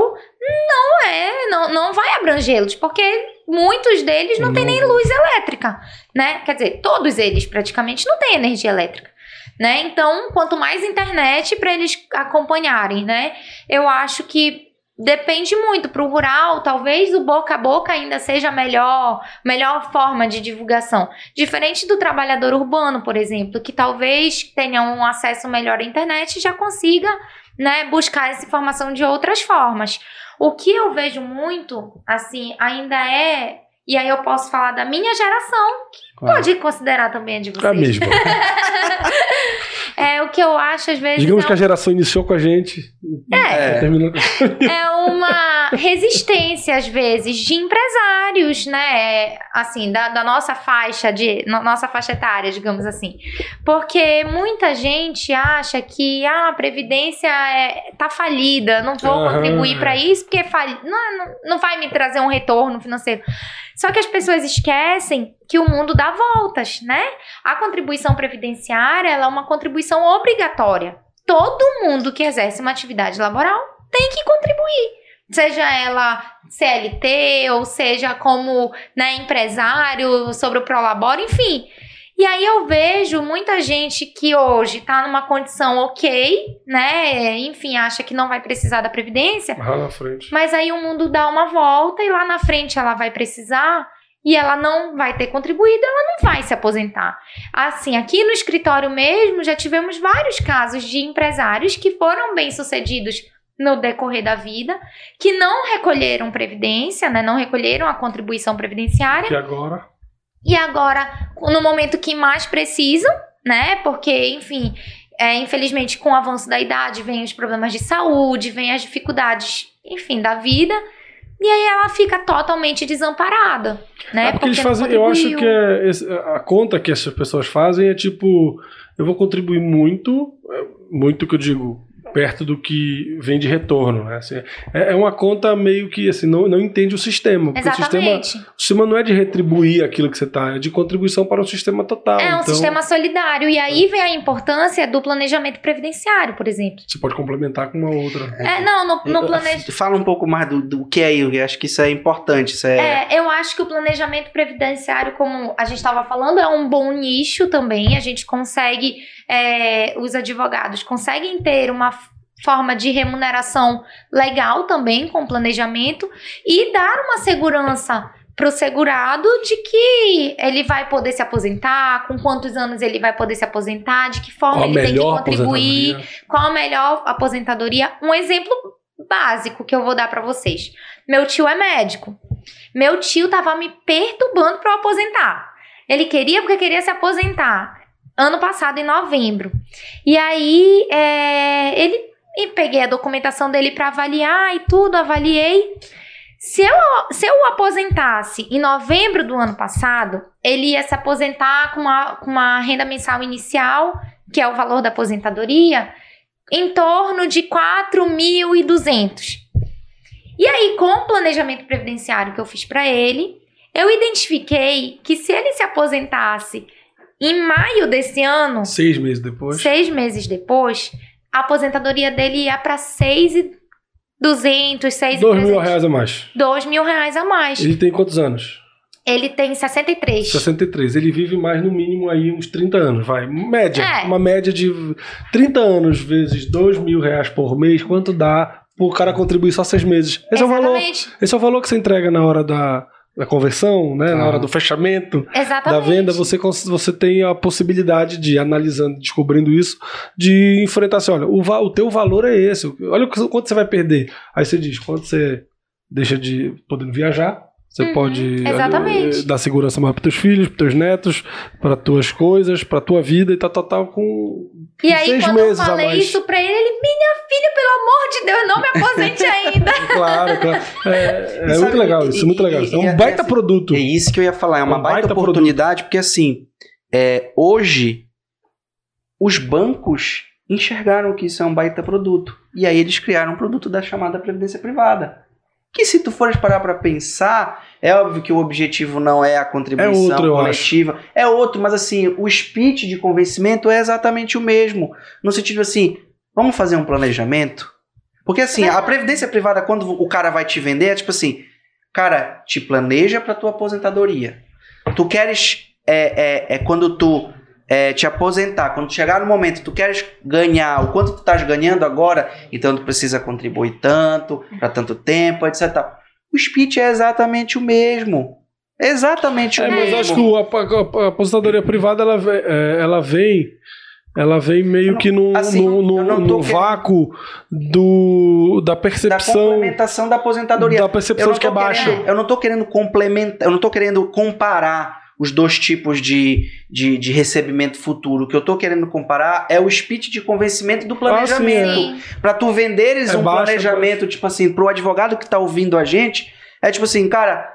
não é, não, não vai abrangê-los, porque muitos deles não, não têm nem luz elétrica, né? Quer dizer, todos eles praticamente não têm energia elétrica. Né? Então, quanto mais internet para eles acompanharem, né? Eu acho que depende muito para o rural, talvez o boca a boca ainda seja a melhor, melhor forma de divulgação. Diferente do trabalhador urbano, por exemplo, que talvez tenha um acesso melhor à internet e já consiga né, buscar essa informação de outras formas. O que eu vejo muito, assim, ainda é. E aí eu posso falar da minha geração, que claro. pode considerar também a de vocês. É mesmo. (laughs) é o que eu acho, às vezes. Digamos é um... que a geração iniciou com a gente. É. É uma resistência, às vezes, de empresários, né? Assim, da, da nossa faixa de. nossa faixa etária, digamos assim. Porque muita gente acha que ah, a Previdência é, tá falida, não vou uhum. contribuir para isso, porque fali... não, não, não vai me trazer um retorno financeiro. Só que as pessoas esquecem que o mundo dá voltas, né? A contribuição previdenciária é uma contribuição obrigatória. Todo mundo que exerce uma atividade laboral tem que contribuir. Seja ela CLT ou seja como né, empresário sobre o Prolabore, enfim. E aí eu vejo muita gente que hoje está numa condição ok, né? Enfim, acha que não vai precisar da previdência. Lá na frente. Mas aí o mundo dá uma volta e lá na frente ela vai precisar e ela não vai ter contribuído, ela não vai se aposentar. Assim, aqui no escritório mesmo já tivemos vários casos de empresários que foram bem-sucedidos no decorrer da vida, que não recolheram previdência, né? Não recolheram a contribuição previdenciária. E agora e agora, no momento que mais precisam, né? Porque, enfim, é, infelizmente, com o avanço da idade, vem os problemas de saúde, vem as dificuldades, enfim, da vida. E aí ela fica totalmente desamparada, né? É porque, porque eles fazem, eu acho que é, a conta que essas pessoas fazem é tipo, eu vou contribuir muito, é, muito que eu digo, perto do que vem de retorno. Né? Assim, é, é, uma conta meio que assim, não, não entende o sistema. Exatamente. O sistema, o sistema não é de retribuir aquilo que você está, é de contribuição para o sistema total. É um então, sistema solidário. E aí vem a importância do planejamento previdenciário, por exemplo. Você pode complementar com uma outra. É, não, no, no planejamento. Fala um pouco mais do, do que é isso, eu acho que isso é importante. Isso é... é, eu acho que o planejamento previdenciário, como a gente estava falando, é um bom nicho também. A gente consegue é, os advogados conseguem ter uma forma de remuneração legal também com planejamento e dar uma segurança pro segurado de que ele vai poder se aposentar, com quantos anos ele vai poder se aposentar, de que forma ele tem que contribuir, qual a melhor aposentadoria. Um exemplo básico que eu vou dar pra vocês. Meu tio é médico. Meu tio tava me perturbando pra eu aposentar. Ele queria porque queria se aposentar. Ano passado, em novembro. E aí, é, ele e peguei a documentação dele pra avaliar e tudo, avaliei. Se eu, se eu aposentasse em novembro do ano passado, ele ia se aposentar com uma, com uma renda mensal inicial, que é o valor da aposentadoria, em torno de 4.200. E aí, com o planejamento previdenciário que eu fiz para ele, eu identifiquei que se ele se aposentasse em maio desse ano, Seis meses depois. seis meses depois, a aposentadoria dele ia para 6,200, 6,300. Dois mil reais a mais. Dois mil reais a mais. Ele tem quantos anos? Ele tem 63. 63. Ele vive mais no mínimo aí uns 30 anos, vai. Média. É. Uma média de 30 anos vezes 2 mil reais por mês, quanto dá pro cara contribuir só seis meses? Esse é o valor. Exatamente. Esse é o valor que você entrega na hora da, da conversão, né? Na hora do fechamento Exatamente. da venda, você, você tem a possibilidade de, analisando, descobrindo isso, de enfrentar assim, olha, o, o teu valor é esse, olha o quanto você vai perder. Aí você diz, quanto você deixa de podendo viajar, você Uhum, pode exatamente. dar segurança maior para teus filhos, para teus netos, para tuas coisas, para tua vida e tal, tal, tal, com E aí, seis quando eu meses a falei mais. isso pra ele, ele, minha filha, pelo amor de Deus, não me aposente ainda. (laughs) Claro, claro. É, (laughs) é sabe, muito legal e- isso, muito legal. e- É um e- baita assim, produto. É isso que eu ia falar, é uma Um baita, baita oportunidade, porque assim, é, hoje os bancos enxergaram que isso é um baita produto. E aí eles criaram um produto da chamada Previdência Privada. Que se tu fores parar para pensar, é óbvio que o objetivo não é a contribuição É outro, coletiva, é outro, mas assim, o speech de convencimento é exatamente o mesmo. No sentido assim, vamos fazer um planejamento? Porque assim, a Verdade. previdência privada, quando o cara vai te vender, é tipo assim, cara, te planeja para tua aposentadoria. Tu queres é, é, é quando tu é, te aposentar, quando chegar no momento, tu queres ganhar o quanto tu estás ganhando agora, então tu precisa contribuir tanto, para tanto tempo, etc. O speech é exatamente o mesmo. Exatamente o É, mas mesmo. eu acho que a, aposentadoria privada ela, é, ela vem. Ela vem meio não- que num, assim, tô num querendo- vácuo do, da da percepção complementação da aposentadoria. da percepção de que é baixa. eu não tô querendo complementar, eu não tô querendo comparar os dois tipos de, de, de recebimento futuro. O que eu tô querendo comparar é o speech de convencimento do planejamento. Sim. Pra tu venderes É um baixo, planejamento, tipo assim, pro advogado que tá ouvindo a gente, é tipo assim, cara,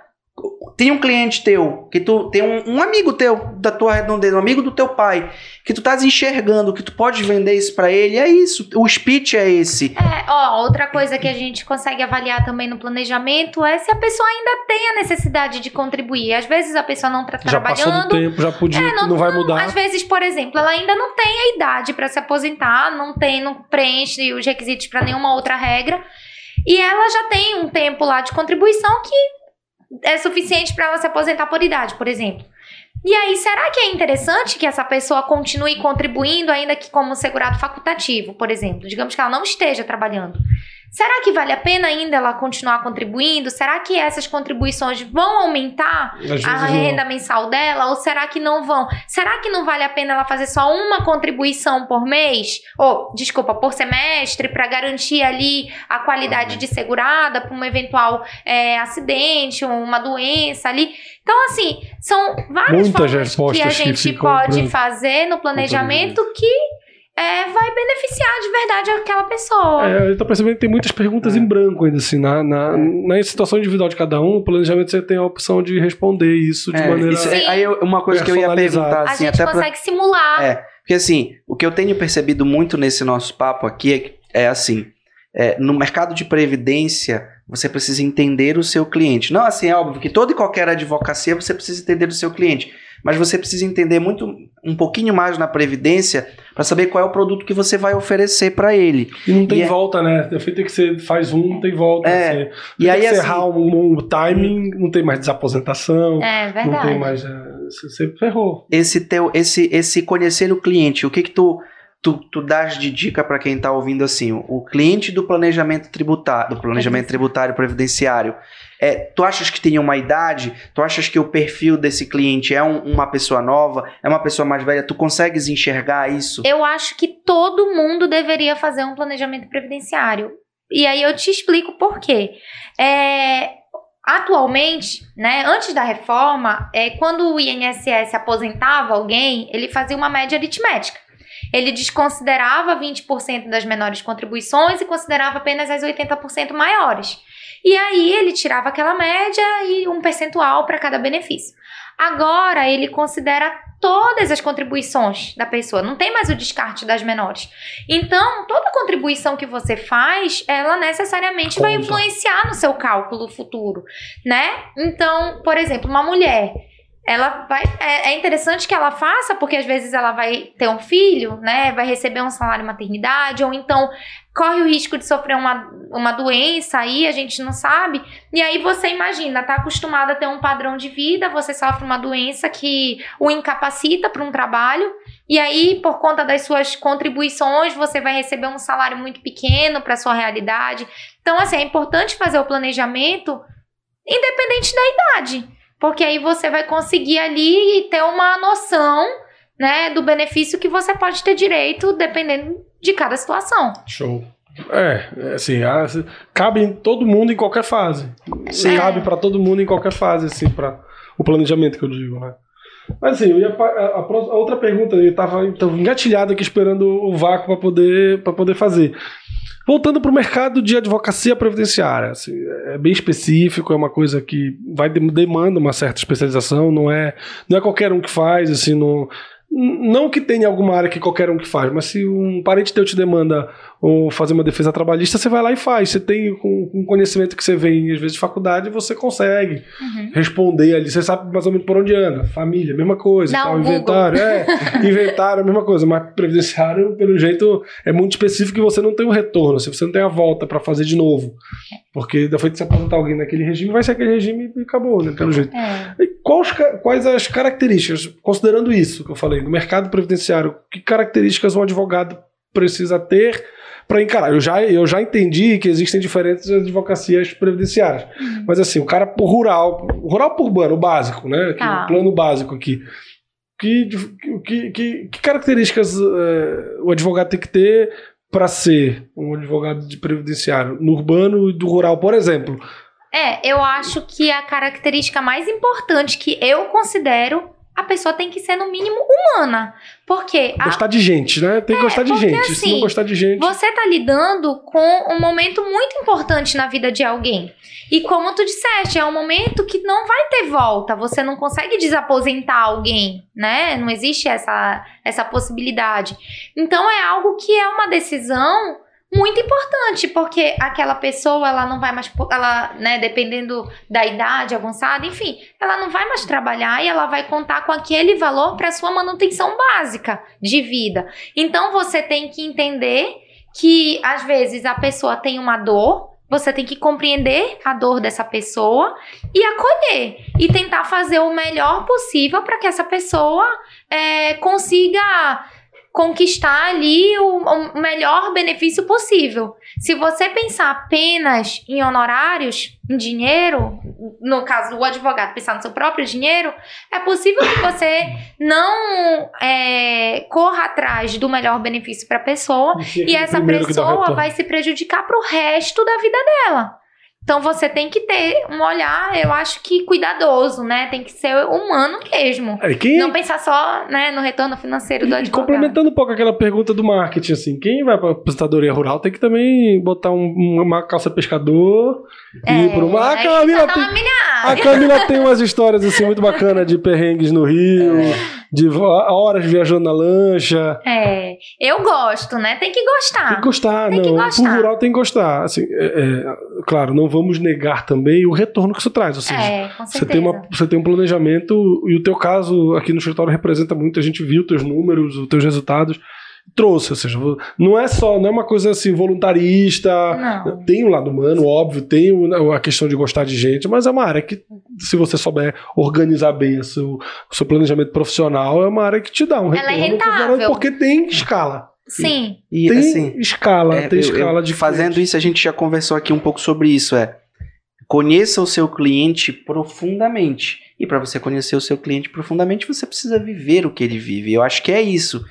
tem um cliente teu, que tu tem um, um amigo teu da tua redondeza, um amigo do teu pai, que tu estás enxergando, que tu pode vender isso pra ele, é isso. O speech é esse. É, ó, outra coisa que a gente consegue avaliar também no planejamento é se a pessoa ainda tem a necessidade de contribuir. Às vezes a pessoa não tá Já passou do trabalhando. tempo, já podia, É, não, vai mudar. Às vezes, por exemplo, ela ainda não tem a idade para se aposentar, não tem, não preenche os requisitos para nenhuma outra regra. E ela já tem um tempo lá de contribuição que é suficiente para ela se aposentar por idade, por exemplo. E aí, será que é interessante que essa pessoa continue contribuindo, ainda que como segurado facultativo, por exemplo? Digamos que ela não esteja trabalhando. Será que vale a pena ainda ela continuar contribuindo? Será que essas contribuições vão aumentar a não. renda mensal dela ou será que não vão? Será que não vale a pena ela fazer só uma contribuição por mês? Ou, desculpa, por semestre, para garantir ali a qualidade de segurada para um eventual é, acidente, uma doença ali? Então, assim, são várias Muitas formas que a gente pode pra- fazer no planejamento que é, vai beneficiar de verdade aquela pessoa. É, eu tô percebendo que tem muitas perguntas em branco ainda, assim, na, na, na situação individual de cada um, o planejamento você tem a opção de responder isso de É, maneira... isso é- aí eu- uma coisa que eu ia perguntar, a assim, gente até pra, consegue simular. É, porque assim, o que eu tenho percebido muito nesse nosso papo aqui é, é assim, é, no mercado de previdência, você precisa entender o seu cliente. Não, assim, é óbvio que toda e qualquer advocacia você precisa entender o seu cliente, mas você precisa entender muito, um pouquinho mais na previdência para saber qual é o produto que você vai oferecer para ele. E não tem E é- volta, né? O feito é que você faz um, não tem volta. É, Você, E aí, que assim, errar um, um timing, não tem mais desaposentação, É não verdade. tem mais... é, Você você ferrou. esse teu esse esse conhecer o cliente, o que que tu tu, tu dás de dica para quem está ouvindo assim, o, o cliente do planejamento tributário, do planejamento tributário previdenciário, é, tu achas que tem uma idade? Tu achas que o perfil desse cliente é um, uma pessoa nova? É uma pessoa mais velha? Tu consegues enxergar isso? Eu acho que todo mundo deveria fazer um planejamento previdenciário. E aí eu te explico por quê. É, atualmente, né, antes da reforma, é, quando o INSS aposentava alguém, ele fazia uma média aritmética. Ele desconsiderava 20% das menores contribuições e considerava apenas as 80% maiores. E aí ele tirava aquela média e um percentual para cada benefício. Agora ele considera todas as contribuições da pessoa, não tem mais o descarte das menores. Então, toda contribuição que você faz, ela necessariamente Conta. vai influenciar no seu cálculo futuro, né? Então, por exemplo, uma mulher ela vai. É, é, interessante que ela faça, porque às vezes ela vai ter um filho, né? Vai receber um salário maternidade, ou então corre o risco de sofrer uma, uma doença aí, a gente não sabe. E aí você imagina, tá acostumada a ter um padrão de vida, você sofre uma doença que o incapacita para um trabalho, e aí, por conta das suas contribuições, você vai receber um salário muito pequeno para sua realidade. Então, assim, é importante fazer o planejamento independente da idade porque aí você vai conseguir ali ter uma noção, né, do benefício que você pode ter direito dependendo de cada situação. Show. É, é assim, cabe em todo mundo em qualquer fase. Sim. Cabe para todo mundo em qualquer fase, assim, para o planejamento que eu digo, né? Mas assim, ia, a, a, a, outra pergunta, eu estava então, engatilhado aqui esperando o vácuo para poder, poder fazer. Voltando para o mercado de advocacia previdenciária, assim, é bem específico, é uma coisa que vai demanda uma certa especialização, não é, não é qualquer um que faz, assim, não, não que tenha alguma área que qualquer um que faz, mas se um parente teu te demanda ou fazer uma defesa trabalhista, você vai lá e faz. Você tem com, com conhecimento que você vem, às vezes, de faculdade, você consegue uhum. responder ali. Você sabe mais ou menos por onde anda. Família, mesma coisa. Tal, inventário, é. (laughs) inventário, mesma coisa. Mas previdenciário, pelo jeito, é muito específico e você não tem o um retorno. Se você não tem a volta para fazer de novo. Porque depois de você aposentar alguém naquele regime, vai ser aquele regime e acabou, né? Pelo jeito. É. Quais, quais as características, considerando isso que eu falei, no mercado previdenciário, que características um advogado precisa ter para encarar? Eu já, eu já entendi que existem diferentes advocacias previdenciárias. Uhum. Mas assim, o cara por rural, rural por urbano, o básico, né? Tá. O plano básico aqui. Que, que, que, que características uh, o advogado tem que ter para ser um advogado de previdenciário no urbano e do rural, por exemplo? É, eu acho que a característica mais importante que eu considero a pessoa tem que ser, no mínimo, humana. Porque. Gostar a... de gente, né? Tem que é, gostar de gente. Assim, Se não assim, gostar de gente. Você tá lidando com um momento muito importante na vida de alguém. E como tu disseste, é um momento que não vai ter volta. Você não consegue desaposentar alguém, né? Não existe essa, essa possibilidade. Então é algo que é uma decisão muito importante, porque aquela pessoa, ela não vai mais, ela, né, dependendo da idade avançada, enfim, ela não vai mais trabalhar e ela vai contar com aquele valor para sua manutenção básica de vida. Então você tem que entender que às vezes a pessoa tem uma dor, você tem que compreender a dor dessa pessoa e acolher e tentar fazer o melhor possível para que essa pessoa é, consiga conquistar ali o, o, melhor benefício possível. Se você pensar apenas em honorários, em dinheiro, no caso do advogado pensar no seu próprio dinheiro, é possível que você não é, corra atrás do melhor benefício para a pessoa e essa pessoa vai se prejudicar para o resto da vida dela. Então você tem que ter um olhar, eu acho que cuidadoso, né? Tem que ser humano mesmo. É, quem... Não pensar só né, no retorno financeiro do e, advogado. Complementando um pouco aquela pergunta do marketing, assim, quem vai para a aposentadoria rural tem que também botar um, uma calça pescador é, e ir por uma. A Camila, tá tem, a Camila tem umas histórias assim muito bacanas de perrengues no Rio. É de horas viajando na lancha. É, eu gosto, né? Tem que gostar. Tem que gostar, tem não. Que gostar. Pro rural tem que gostar. Assim, é, é, claro, não vamos negar também o retorno que isso traz. Ou seja, é, com você, tem uma, você tem um planejamento e o teu caso aqui no escritório representa muito. A gente viu teus números, os teus resultados trouxe, ou seja, não é só, não é uma coisa assim voluntarista, não. tem o um lado humano, óbvio, tem a questão de gostar de gente, mas é uma área que, se você souber organizar bem o seu, o seu planejamento profissional, é uma área que te dá um retorno, Ela é rentável. porque tem escala. Sim. E tem assim, escala, é, tem eu- escala de fazendo cliente. isso, a gente já conversou aqui um pouco sobre isso, é. Conheça o seu cliente profundamente. E para você conhecer o seu cliente profundamente, você precisa viver o que ele vive. Eu acho que é isso.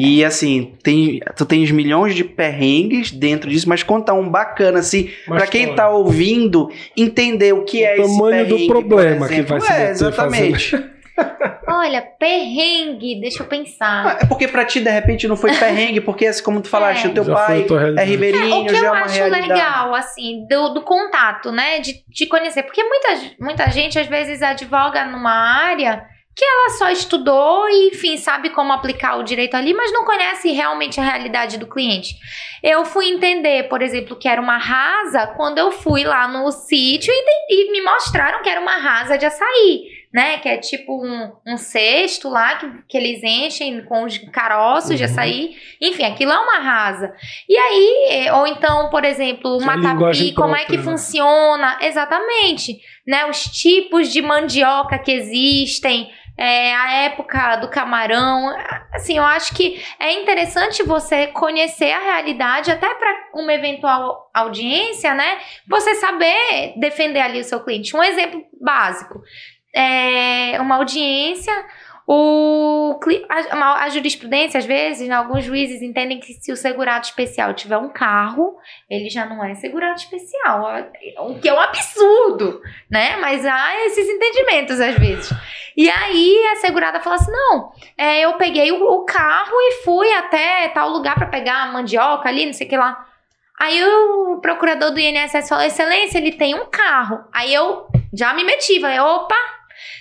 E assim, tem, tu tens milhões de perrengues dentro disso, mas conta um bacana assim, Uma Pra quem tá ouvindo entender o que O é esse tamanho do perrengue, problema que vai se é, exatamente. (laughs) Olha, perrengue, deixa eu pensar. É porque pra ti, de repente, não foi perrengue, porque assim, como tu falaste, (laughs) É. o teu Já pai é ribeirinho, o que já é eu uma acho realidade. legal, assim, do, do contato, né? De, de conhecer. Porque muita, muita gente, às vezes, advoga numa área que ela só estudou e, enfim, sabe como aplicar o direito ali, mas não conhece realmente a realidade do cliente. Eu fui entender, por exemplo, que era uma rasa quando eu fui lá no sítio e, de- me mostraram que era uma rasa de açaí, né? Que é tipo um, um cesto lá que, que eles enchem com os caroços de Uhum. açaí. Enfim, aquilo é uma rasa. E aí, ou então, por exemplo, Essa uma tapi, como é que né? funciona? Exatamente. Né? Os tipos de mandioca que existem, é, a época do camarão. Assim, eu acho que é interessante você conhecer a realidade, até para uma eventual audiência, né? Você saber defender ali o seu cliente. Um exemplo básico. É uma audiência, o, a, a jurisprudência, às vezes, né, alguns juízes entendem que se o segurado especial tiver um carro, ele já não é segurado especial. O que é um absurdo, né? Mas há esses entendimentos às vezes. E aí a segurada fala assim: não, é, eu peguei o, o carro e fui até tal lugar para pegar a mandioca ali, não sei o que lá. Aí o procurador do INSS falou: Excelência, ele tem um carro. Aí eu já me meti, falei: opa.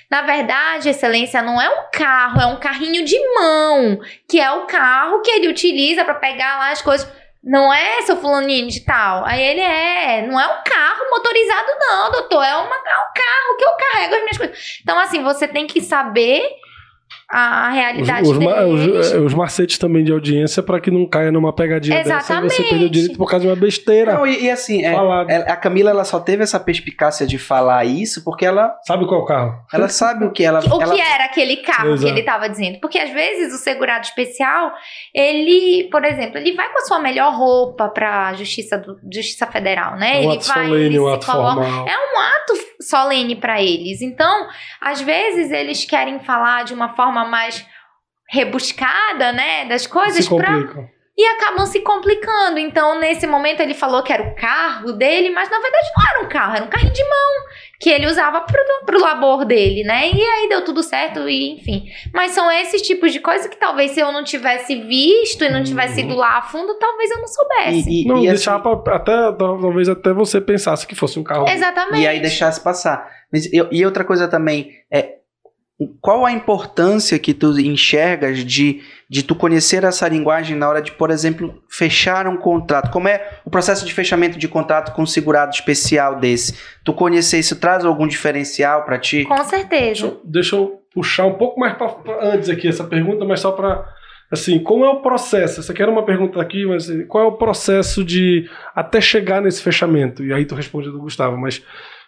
Na verdade, Excelência, não é um carro, é um carrinho de mão, que é o carro que ele utiliza para pegar lá as coisas. Não é, seu fulaninho de tal? Aí ele é, não é um carro motorizado, não, doutor. É, uma, é um carro que eu carrego as minhas coisas. Então, assim, você tem que saber a Os, realidade os, deles. os- os macetes também de audiência para que não caia numa pegadinha dessa e você Exatamente. perder o direito por causa de uma besteira. Não, e, e assim, é, é, a Camila ela só teve essa perspicácia de falar isso porque ela, Sabe qual é o carro? ela sabe o que ela. (laughs) O ela que era aquele carro Exato. que ele estava dizendo? Porque às vezes o segurado especial, ele, por exemplo, ele vai com a sua melhor roupa para justiça do, justiça federal, né? um ele ato vai, solene, ele um ato coloca- formal. É um ato solene para eles. Então, às vezes eles querem falar de uma forma mais rebuscada, né, das coisas Se para complicam. e acabam se complicando. Então, nesse momento ele falou que era o carro dele, mas na verdade não era um carro, era um carrinho de mão que ele usava pro, pro labor dele, né? E aí deu tudo certo e enfim. Mas são esses tipos de coisas que talvez se eu não tivesse visto e não tivesse ido lá a fundo, talvez eu não soubesse. E, e, Não, e deixar assim, pra, até, talvez até você pensasse que fosse um carro. Exatamente. e aí deixasse passar. Mas, eu- e outra coisa também é qual a importância que tu enxergas de, de tu conhecer essa linguagem na hora de, por exemplo, fechar um contrato? Como é o processo de fechamento de contrato com um segurado especial desse? Tu conhecer isso traz algum diferencial pra ti? Com Deixa, certeza. eu- deixa eu puxar um pouco mais pra, pra antes aqui essa pergunta, mas só para assim, como é o processo? Essa aqui era uma pergunta aqui, mas assim, qual é o processo de até chegar nesse fechamento? E aí tu responde do Gustavo, mas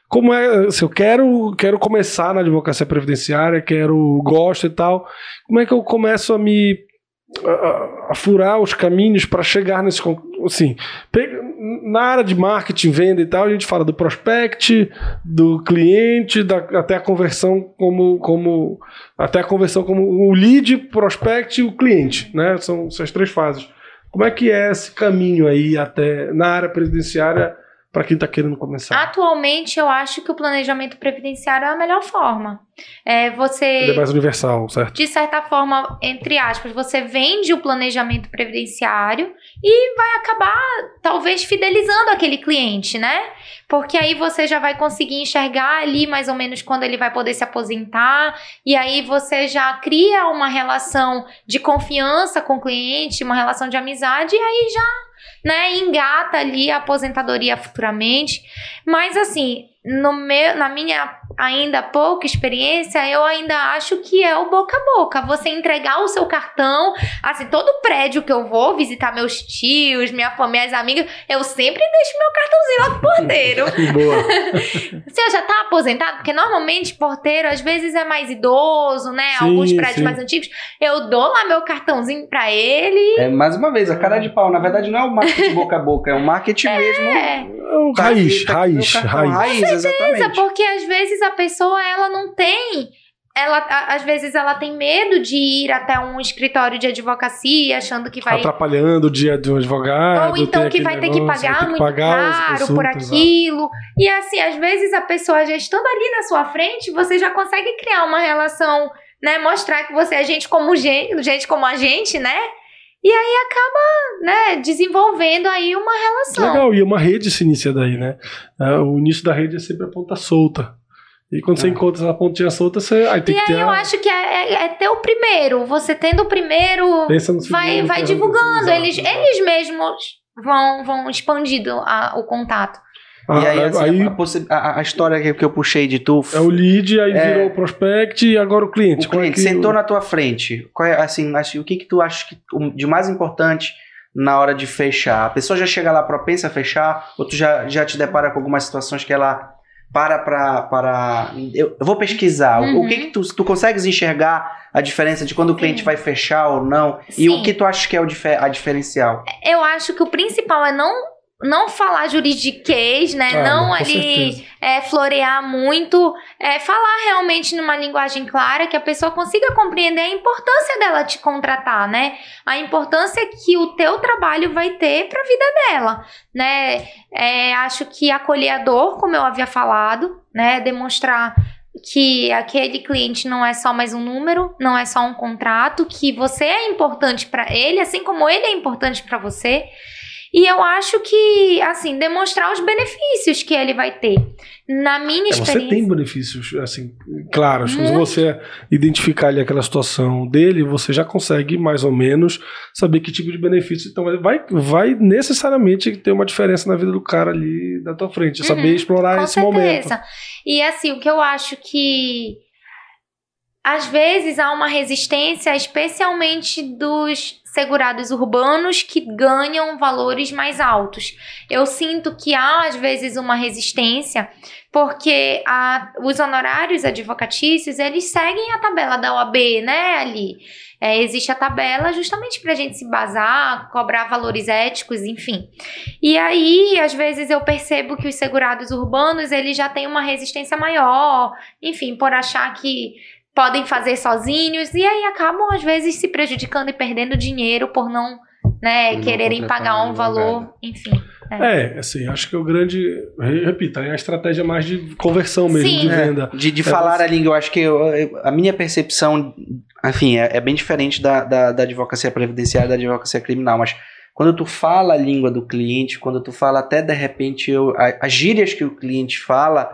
como é, se eu quero, quero começar na advocacia previdenciária, quero, gosto e tal, como é que eu começo a me a, a- furar os caminhos para chegar nesse assim, na área de marketing, venda e tal, a gente fala do prospect, do cliente, da- até a conversão como, como até a conversão como o lead, prospect e o cliente, né? São essas três fases. Como é que é esse caminho aí até na área previdenciária para quem está querendo começar? Atualmente, eu acho que o planejamento previdenciário é a melhor forma. É você. Ele é mais universal, certo? de certa forma, entre aspas, você vende o planejamento previdenciário e vai acabar, talvez, fidelizando aquele cliente, né? Porque aí você já vai conseguir enxergar ali mais ou menos quando ele vai poder se aposentar, e aí você já cria uma relação de confiança com o cliente, uma relação de amizade, e aí já. Né, engata ali a aposentadoria futuramente. Mas assim, no meu, na minha ainda pouca experiência, eu ainda acho que é o boca a boca. Você entregar o seu cartão, assim, todo prédio que eu vou visitar meus tios, minha família, minhas amigas, eu sempre deixo meu cartãozinho lá pro porteiro. (laughs) Boa. (laughs) Você já tá aposentado? Porque normalmente porteiro às vezes é mais idoso, né? Sim, Alguns prédios sim. mais antigos. Eu dou lá meu cartãozinho pra ele. É, mais uma vez, a cara de pau. Na verdade, não é o marketing boca a boca, é o marketing mesmo. É, É o Raiz, Tá raiz, tá cartão, raiz. raiz, exatamente. porque às vezes a pessoa ela não tem. Ela, a- às vezes ela tem medo de ir até um escritório de advocacia achando que vai Atrapalhando o dia de um advogado. Ou então que vai ter que pagar muito pagar caro por exato. aquilo. E assim, às vezes a pessoa já estando ali na sua frente, você já consegue criar uma relação, né? Mostrar que você é gente como gente, gente como a gente, né? E aí acaba, né, desenvolvendo aí uma relação. Legal, e uma rede se inicia daí, né? Ah, O início da rede é sempre a ponta solta. E quando você Ah. encontra essa pontinha solta, você aí tem E que aí ter eu a... acho que é, é- é ter o primeiro. Você tendo o primeiro, Pensa no vai, vai divulgando. Eles, eles mesmos vão, vão expandindo a- o contato. Ah, e aí, assim, aí a, a- a história que, que eu puxei de tu. é o lead, aí É. virou o prospect e agora o cliente. O é cliente que- sentou na tua frente. Qual é, assim, acho- o que que tu acha que, de mais importante na hora de fechar? A pessoa já chega lá propensa a fechar, ou tu já, já te depara com algumas situações que ela para pra... para eu, eu vou pesquisar. O- O Uhum. que que tu, tu consegues enxergar a diferença de quando o cliente Sim. vai fechar ou não? E Sim. o que tu acha que é o a diferencial? Eu acho que o principal é não não falar juridiquês, né? Ah, não ali é, florear muito, é, falar realmente numa linguagem clara que a pessoa consiga compreender a importância dela te contratar, né? A importância que o teu trabalho vai ter para a vida dela, né? É, acho que acolher a dor, como eu havia falado, né? Demonstrar que aquele cliente não é só mais um número, não é só um contrato, que você é importante para ele, assim como ele é importante para você. E eu acho que, assim, demonstrar os benefícios que ele vai ter. Na minha É, você experiência. tem benefícios, assim, claros. Se Muito. você identificar ali aquela situação dele, você já consegue mais ou menos saber que tipo de benefício. Então vai, vai necessariamente ter uma diferença na vida do cara ali da tua frente. Uhum, saber explorar Com esse momento. certeza. E assim, o que eu acho que às vezes há uma resistência, especialmente dos segurados urbanos que ganham valores mais altos. Eu sinto que há às vezes uma resistência, porque a- os honorários advocatícios, eles seguem a tabela da OAB, né, ali. É, existe a tabela justamente para a gente se basar, cobrar valores éticos, enfim. E aí, às vezes eu percebo que os segurados urbanos, eles já têm uma resistência maior, enfim, por achar que podem fazer sozinhos e aí acabam às vezes se prejudicando e perdendo dinheiro por não, né, Por não quererem pagar um valor, advogado. enfim. É, assim, acho que o grande. re- Repita, é a estratégia mais de conversão mesmo, Sim. de É, venda. de de É falar você- a língua, eu acho que eu- a minha percepção, enfim, é, é bem diferente da, da, da advocacia previdenciária e da advocacia criminal, mas quando tu fala a língua do cliente, quando tu fala até de repente eu, a- as gírias que o cliente fala,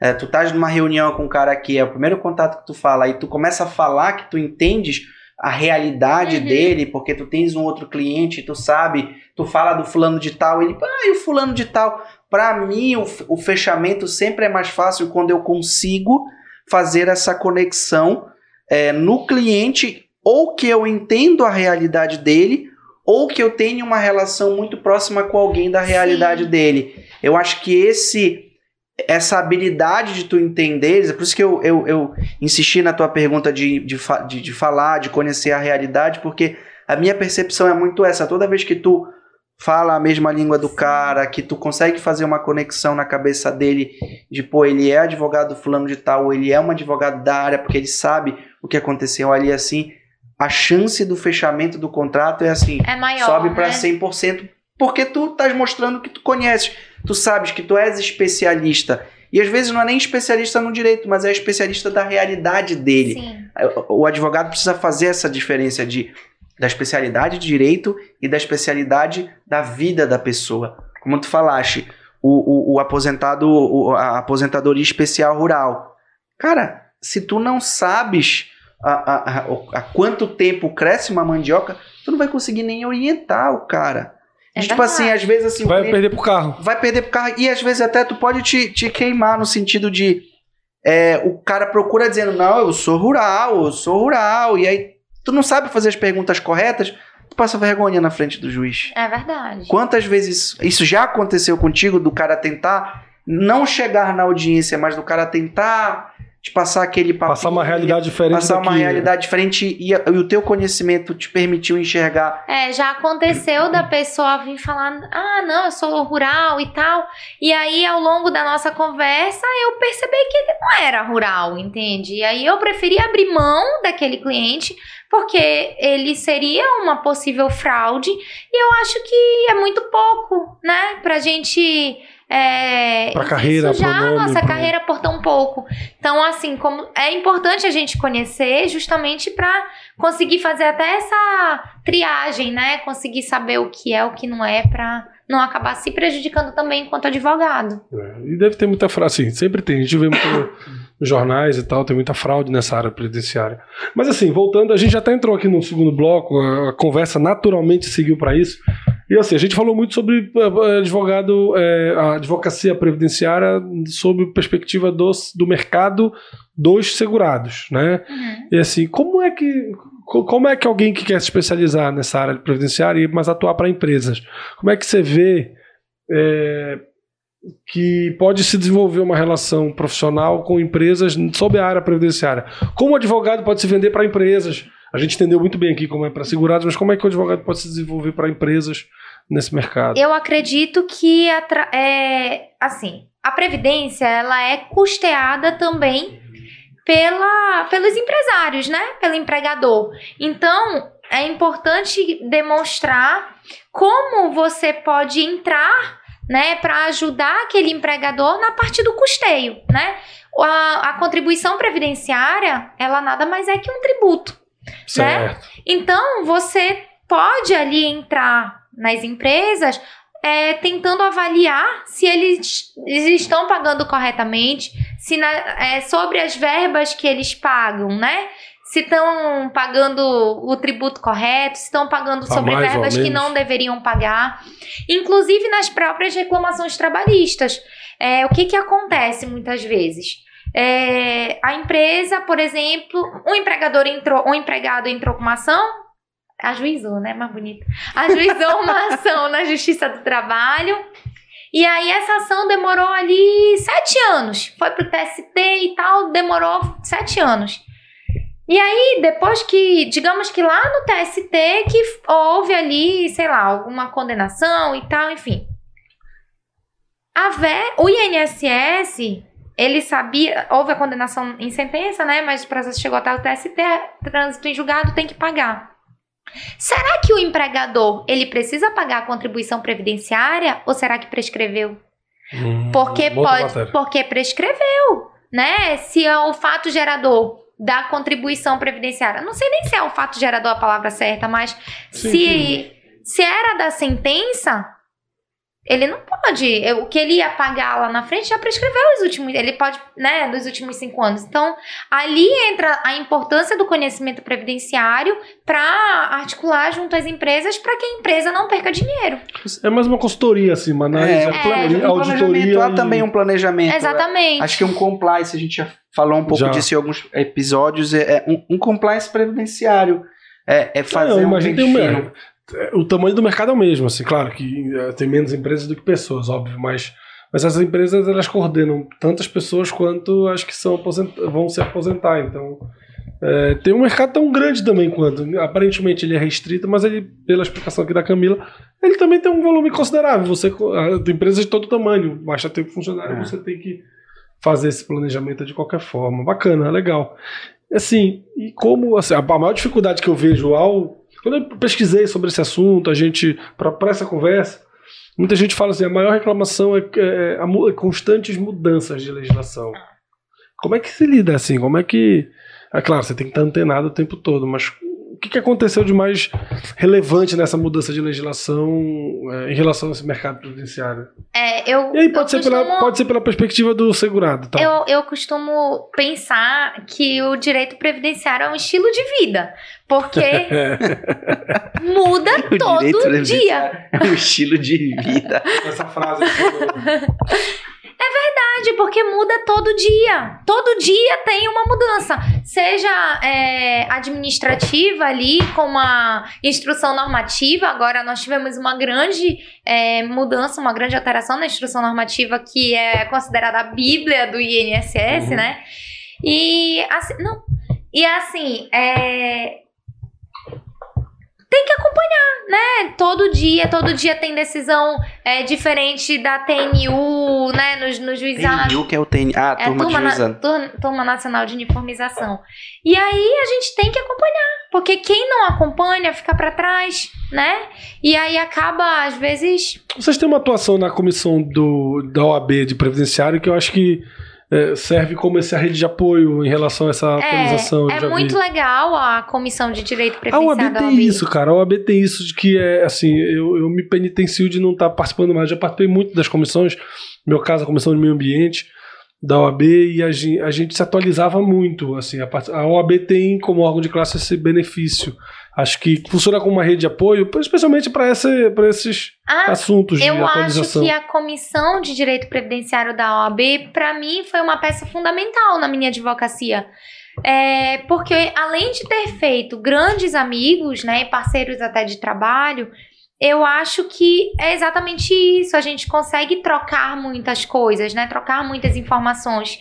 é, tu estás numa reunião com um cara aqui, é o primeiro contato que tu fala, aí tu começa a falar que tu entendes a realidade Uhum. dele, porque tu tens um outro cliente, tu sabe, tu fala do fulano de tal, ele, ah, e o fulano de tal? Para mim, o, o fechamento sempre é mais fácil quando eu consigo fazer essa conexão é, no cliente, ou que eu entendo a realidade dele, ou que eu tenho uma relação muito próxima com alguém da realidade Sim. dele. Eu acho que esse essa habilidade de tu entender, é por isso que eu, eu, eu insisti na tua pergunta de, de, de, de falar, de conhecer a realidade, porque a minha percepção é muito essa. Toda vez que tu fala a mesma língua do cara, que tu consegue fazer uma conexão na cabeça dele de, pô, ele é advogado fulano de tal, ou ele é um advogado da área, porque ele sabe o que aconteceu ali assim, a chance do fechamento do contrato é assim, É maior, sobe para né? 100%, porque tu estás mostrando que tu conheces, tu sabes que tu és especialista. E às vezes não é nem especialista no direito, mas é especialista da realidade dele. Sim. O advogado precisa fazer essa diferença de da especialidade de direito e da especialidade da vida da pessoa. Como tu falaste, o, o, o aposentado, o- a aposentadoria especial rural. Cara, se tu não sabes a, a, a, há quanto tempo cresce uma mandioca, tu não vai conseguir nem orientar o cara. É tipo assim, verdade. às vezes assim, Vai cliente- perder pro carro. vai perder pro carro e às vezes até tu pode te, te queimar no sentido de é, o cara procura dizendo, não, eu sou rural, eu sou rural, e aí tu não sabe fazer as perguntas corretas, tu passa vergonha na frente do juiz. É verdade. Quantas vezes isso já aconteceu contigo, do cara tentar não chegar na audiência, mas do cara tentar te passar aquele papel. Passar uma realidade diferente Passar uma daqui, realidade diferente e, e o teu conhecimento te permitiu enxergar. É, já aconteceu da pessoa vir falar, ah, não, eu sou rural e tal. E aí, ao longo da nossa conversa, eu percebi que ele não era rural, entende? E aí eu preferi abrir mão daquele cliente, porque ele seria uma possível fraude. E eu acho que é muito pouco, né? Pra gente. É, Pra carreira, sujar pro a nome, nossa pro- carreira por tão pouco. Então, assim, como é importante a gente conhecer justamente pra conseguir fazer até essa triagem, né? Conseguir saber o que é, o que não é, pra não acabar se prejudicando também enquanto advogado. É, E deve ter muita fraude, assim, sempre tem. A gente vê muito nos jornais e tal, tem muita fraude nessa área previdenciária. Mas assim, voltando, a gente já até entrou aqui no segundo bloco, a, a conversa naturalmente seguiu para isso. E assim, a gente falou muito sobre eh, advogado, eh, a advocacia previdenciária sob perspectiva dos, do mercado dos segurados, né? Uhum. E assim, como é que co- como é que alguém que quer se especializar nessa área de previdenciária e mas atuar para empresas, como é que você vê é, que pode se desenvolver uma relação profissional com empresas sob a área previdenciária? Como o advogado pode se vender para empresas? A gente entendeu muito bem aqui como é para segurados, mas como é que o advogado pode se desenvolver para empresas nesse mercado? Eu acredito que é, assim, a previdência ela é custeada também pela, pelos empresários, né? Pelo empregador. Então, é importante demonstrar como você pode entrar, né, para ajudar aquele empregador na parte do custeio, né? A, a contribuição previdenciária, ela nada mais é que um tributo. certo. Então, você pode ali entrar nas empresas é, tentando avaliar se eles, eles estão pagando corretamente, se na- é, sobre as verbas que eles pagam, né? Se estão pagando o tributo correto, se estão pagando A sobre verbas que não deveriam pagar, inclusive nas próprias reclamações trabalhistas. É, o que, que acontece muitas vezes? É, a empresa, por exemplo, um empregador entrou, um empregado entrou com uma ação, ajuizou, né? Mais bonito. Ajuizou uma (laughs) ação na Justiça do Trabalho. E aí essa ação demorou ali sete anos. Foi pro TST e tal, demorou sete anos. E aí, depois que, digamos que lá no TST, que houve ali, sei lá, alguma condenação e tal, enfim. A VE, o INSS, ele sabia, houve a condenação em sentença, né? Mas o processo chegou até o TST, trânsito em julgado, tem que pagar. Será que o empregador, ele precisa pagar a contribuição previdenciária ou será que prescreveu? Hum, Porque pode, matéria. porque prescreveu, né? Se é o fato gerador da contribuição previdenciária. Não sei nem se é o fato gerador a palavra certa, mas Sim, se sim. se era da sentença, ele não pode. O que ele ia pagar lá na frente já prescreveu os últimos. Ele pode, né, nos últimos cinco anos. Então, ali entra a importância do conhecimento previdenciário para articular junto às empresas para que a empresa não perca dinheiro. É mais uma consultoria, assim, uma análise, É, é, um planejamento, auditoria. há e- também um planejamento. Exatamente. Acho que um compliance, a gente já falou um pouco Já. disso em alguns episódios, é, é um, um compliance previdenciário. É, é fazer Não, um imagina tem é, o tamanho do mercado é o mesmo, assim, claro que é, tem menos empresas do que pessoas, óbvio, mas, mas essas empresas elas coordenam tantas pessoas quanto as que são vão se aposentar, então é, tem um mercado tão grande também quanto, aparentemente ele é restrito, mas ele, pela explicação aqui da Camila, ele também tem um volume considerável, você tem empresas de todo tamanho, basta ter um funcionário, É. você tem que fazer esse planejamento de qualquer forma, bacana, legal. Assim, e como assim, a maior dificuldade que eu vejo ao quando eu pesquisei sobre esse assunto, a gente, para essa conversa, muita gente fala assim: a maior reclamação é, é, é constantes mudanças de legislação. Como é que se lida assim? Como é que. É claro, você tem que estar antenado o tempo todo, mas que, que aconteceu de mais relevante nessa mudança de legislação é, em relação a esse mercado previdenciário? É, eu, E aí pode, eu ser, pela, costumo- pode ser pela perspectiva do segurado, tá? Eu, eu costumo pensar que o direito previdenciário é um estilo de vida, porque (laughs) muda O todo dia. É um estilo de vida. Essa frase. (laughs) verdade, porque muda todo dia. Todo dia tem uma mudança. Seja é, administrativa ali, com uma instrução normativa. Agora nós tivemos uma grande é, mudança, uma grande alteração na instrução normativa que é considerada a Bíblia do INSS, uhum. né? E assim, não. E assim, é, tem que acompanhar, né? Todo dia, todo dia tem decisão é, diferente da TNU, né? No, no juizado. TNU, que é o TNU. Ah, é turma, turma, de na, turma, turma Nacional de Uniformização. E aí a gente tem que acompanhar, porque quem não acompanha fica para trás, né? E aí acaba, às vezes. Vocês têm uma atuação na comissão do, da OAB de Previdenciário que eu acho que é, serve como essa rede de apoio em relação a essa é, atualização. É, é muito vi. legal a Comissão de Direito Previdenciário. A OAB tem isso, cara. A OAB tem isso de que é assim, eu, eu me penitencio de não estar participando mais. Já participei muito das comissões, no meu caso, a Comissão de Meio Ambiente da OAB e a, a gente se atualizava muito. Assim, a, a OAB tem como órgão de classe esse benefício Acho que funciona como uma rede de apoio, especialmente para esses ah, assuntos de atualização. Eu acho que a Comissão de Direito Previdenciário da OAB, para mim, foi uma peça fundamental na minha advocacia. É, porque além de ter feito grandes amigos, né, parceiros até de trabalho, eu acho que é exatamente isso. A gente consegue trocar muitas coisas, né, trocar muitas informações.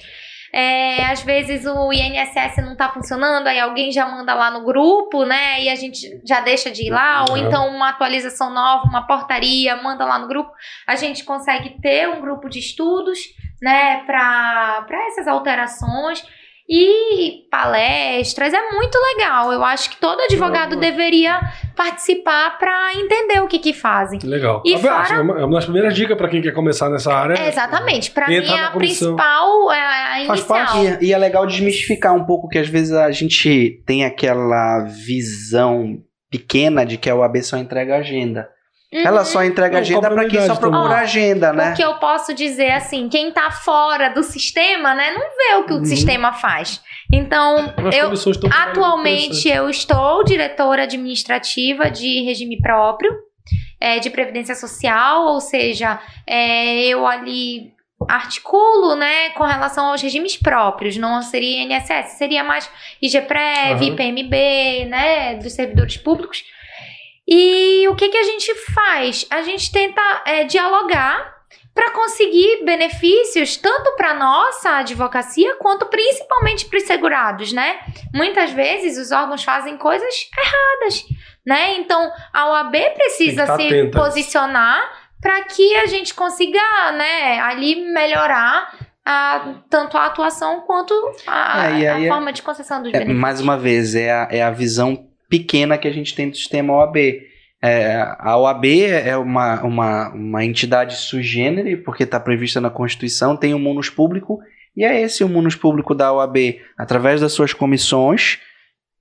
É, às vezes o INSS não está funcionando, aí alguém já manda lá no grupo, né? E a gente já deixa de ir lá, ou então uma atualização nova, uma portaria, manda lá no grupo. A gente consegue ter um grupo de estudos, né, para essas alterações. E palestras é muito legal. Eu acho que todo advogado deveria participar para entender o que que fazem. Legal. E fora... É uma das primeiras dicas para quem quer começar nessa área. É, exatamente. Para mim, a principal é a inicial. Faz parte. E é legal desmistificar um pouco que às vezes a gente tem aquela visão pequena de que a OAB só entrega agenda. Uhum. Ela só entrega agenda para quem só procura agenda, né? O que eu posso dizer assim, quem tá fora do sistema, né, não vê o que uhum. o sistema faz. Então, eu atualmente eu estou diretora administrativa de regime próprio, é, de previdência social, ou seja, é, eu ali articulo, né, com relação aos regimes próprios, não seria INSS, seria mais IGPREV, uhum. IPMB, né, dos servidores públicos. E o que, que a gente faz? A gente tenta é, dialogar para conseguir benefícios tanto para nossa advocacia quanto principalmente para os segurados, né? Muitas vezes os órgãos fazem coisas erradas, né? Então a OAB precisa se atenta. posicionar para que a gente consiga, né, ali melhorar a, tanto a atuação quanto a, é, a forma de concessão dos é, benefícios. Mais uma vez, é a, é a visão pequena que a gente tem do sistema OAB. É, a OAB é uma, uma, uma entidade sui generis, porque está prevista na Constituição, tem um munus público, e é esse o munus público da OAB, através das suas comissões,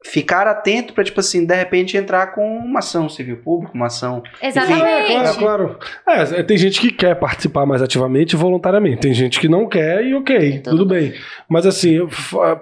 ficar atento para, tipo assim, de repente entrar com uma ação civil pública, uma ação. Exatamente. Enfim, é, claro, claro. É, tem gente que quer participar mais ativamente voluntariamente, tem gente que não quer e ok, tudo, tudo bem. Mas assim,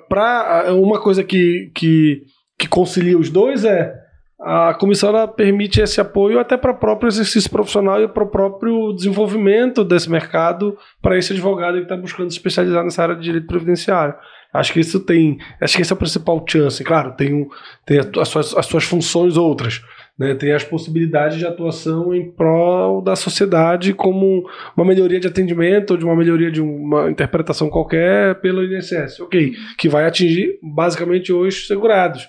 para uma coisa que, que que concilia os dois é a comissão permite esse apoio até para o próprio exercício profissional e para o próprio desenvolvimento desse mercado para esse advogado que está buscando se especializar nessa área de direito previdenciário. Acho que isso tem, acho que esse é o principal chance. Claro, tem, um, tem as, suas, as suas funções outras, né? tem as possibilidades de atuação em prol da sociedade como uma melhoria de atendimento ou de uma melhoria de uma interpretação qualquer pelo INSS, ok, que vai atingir basicamente os segurados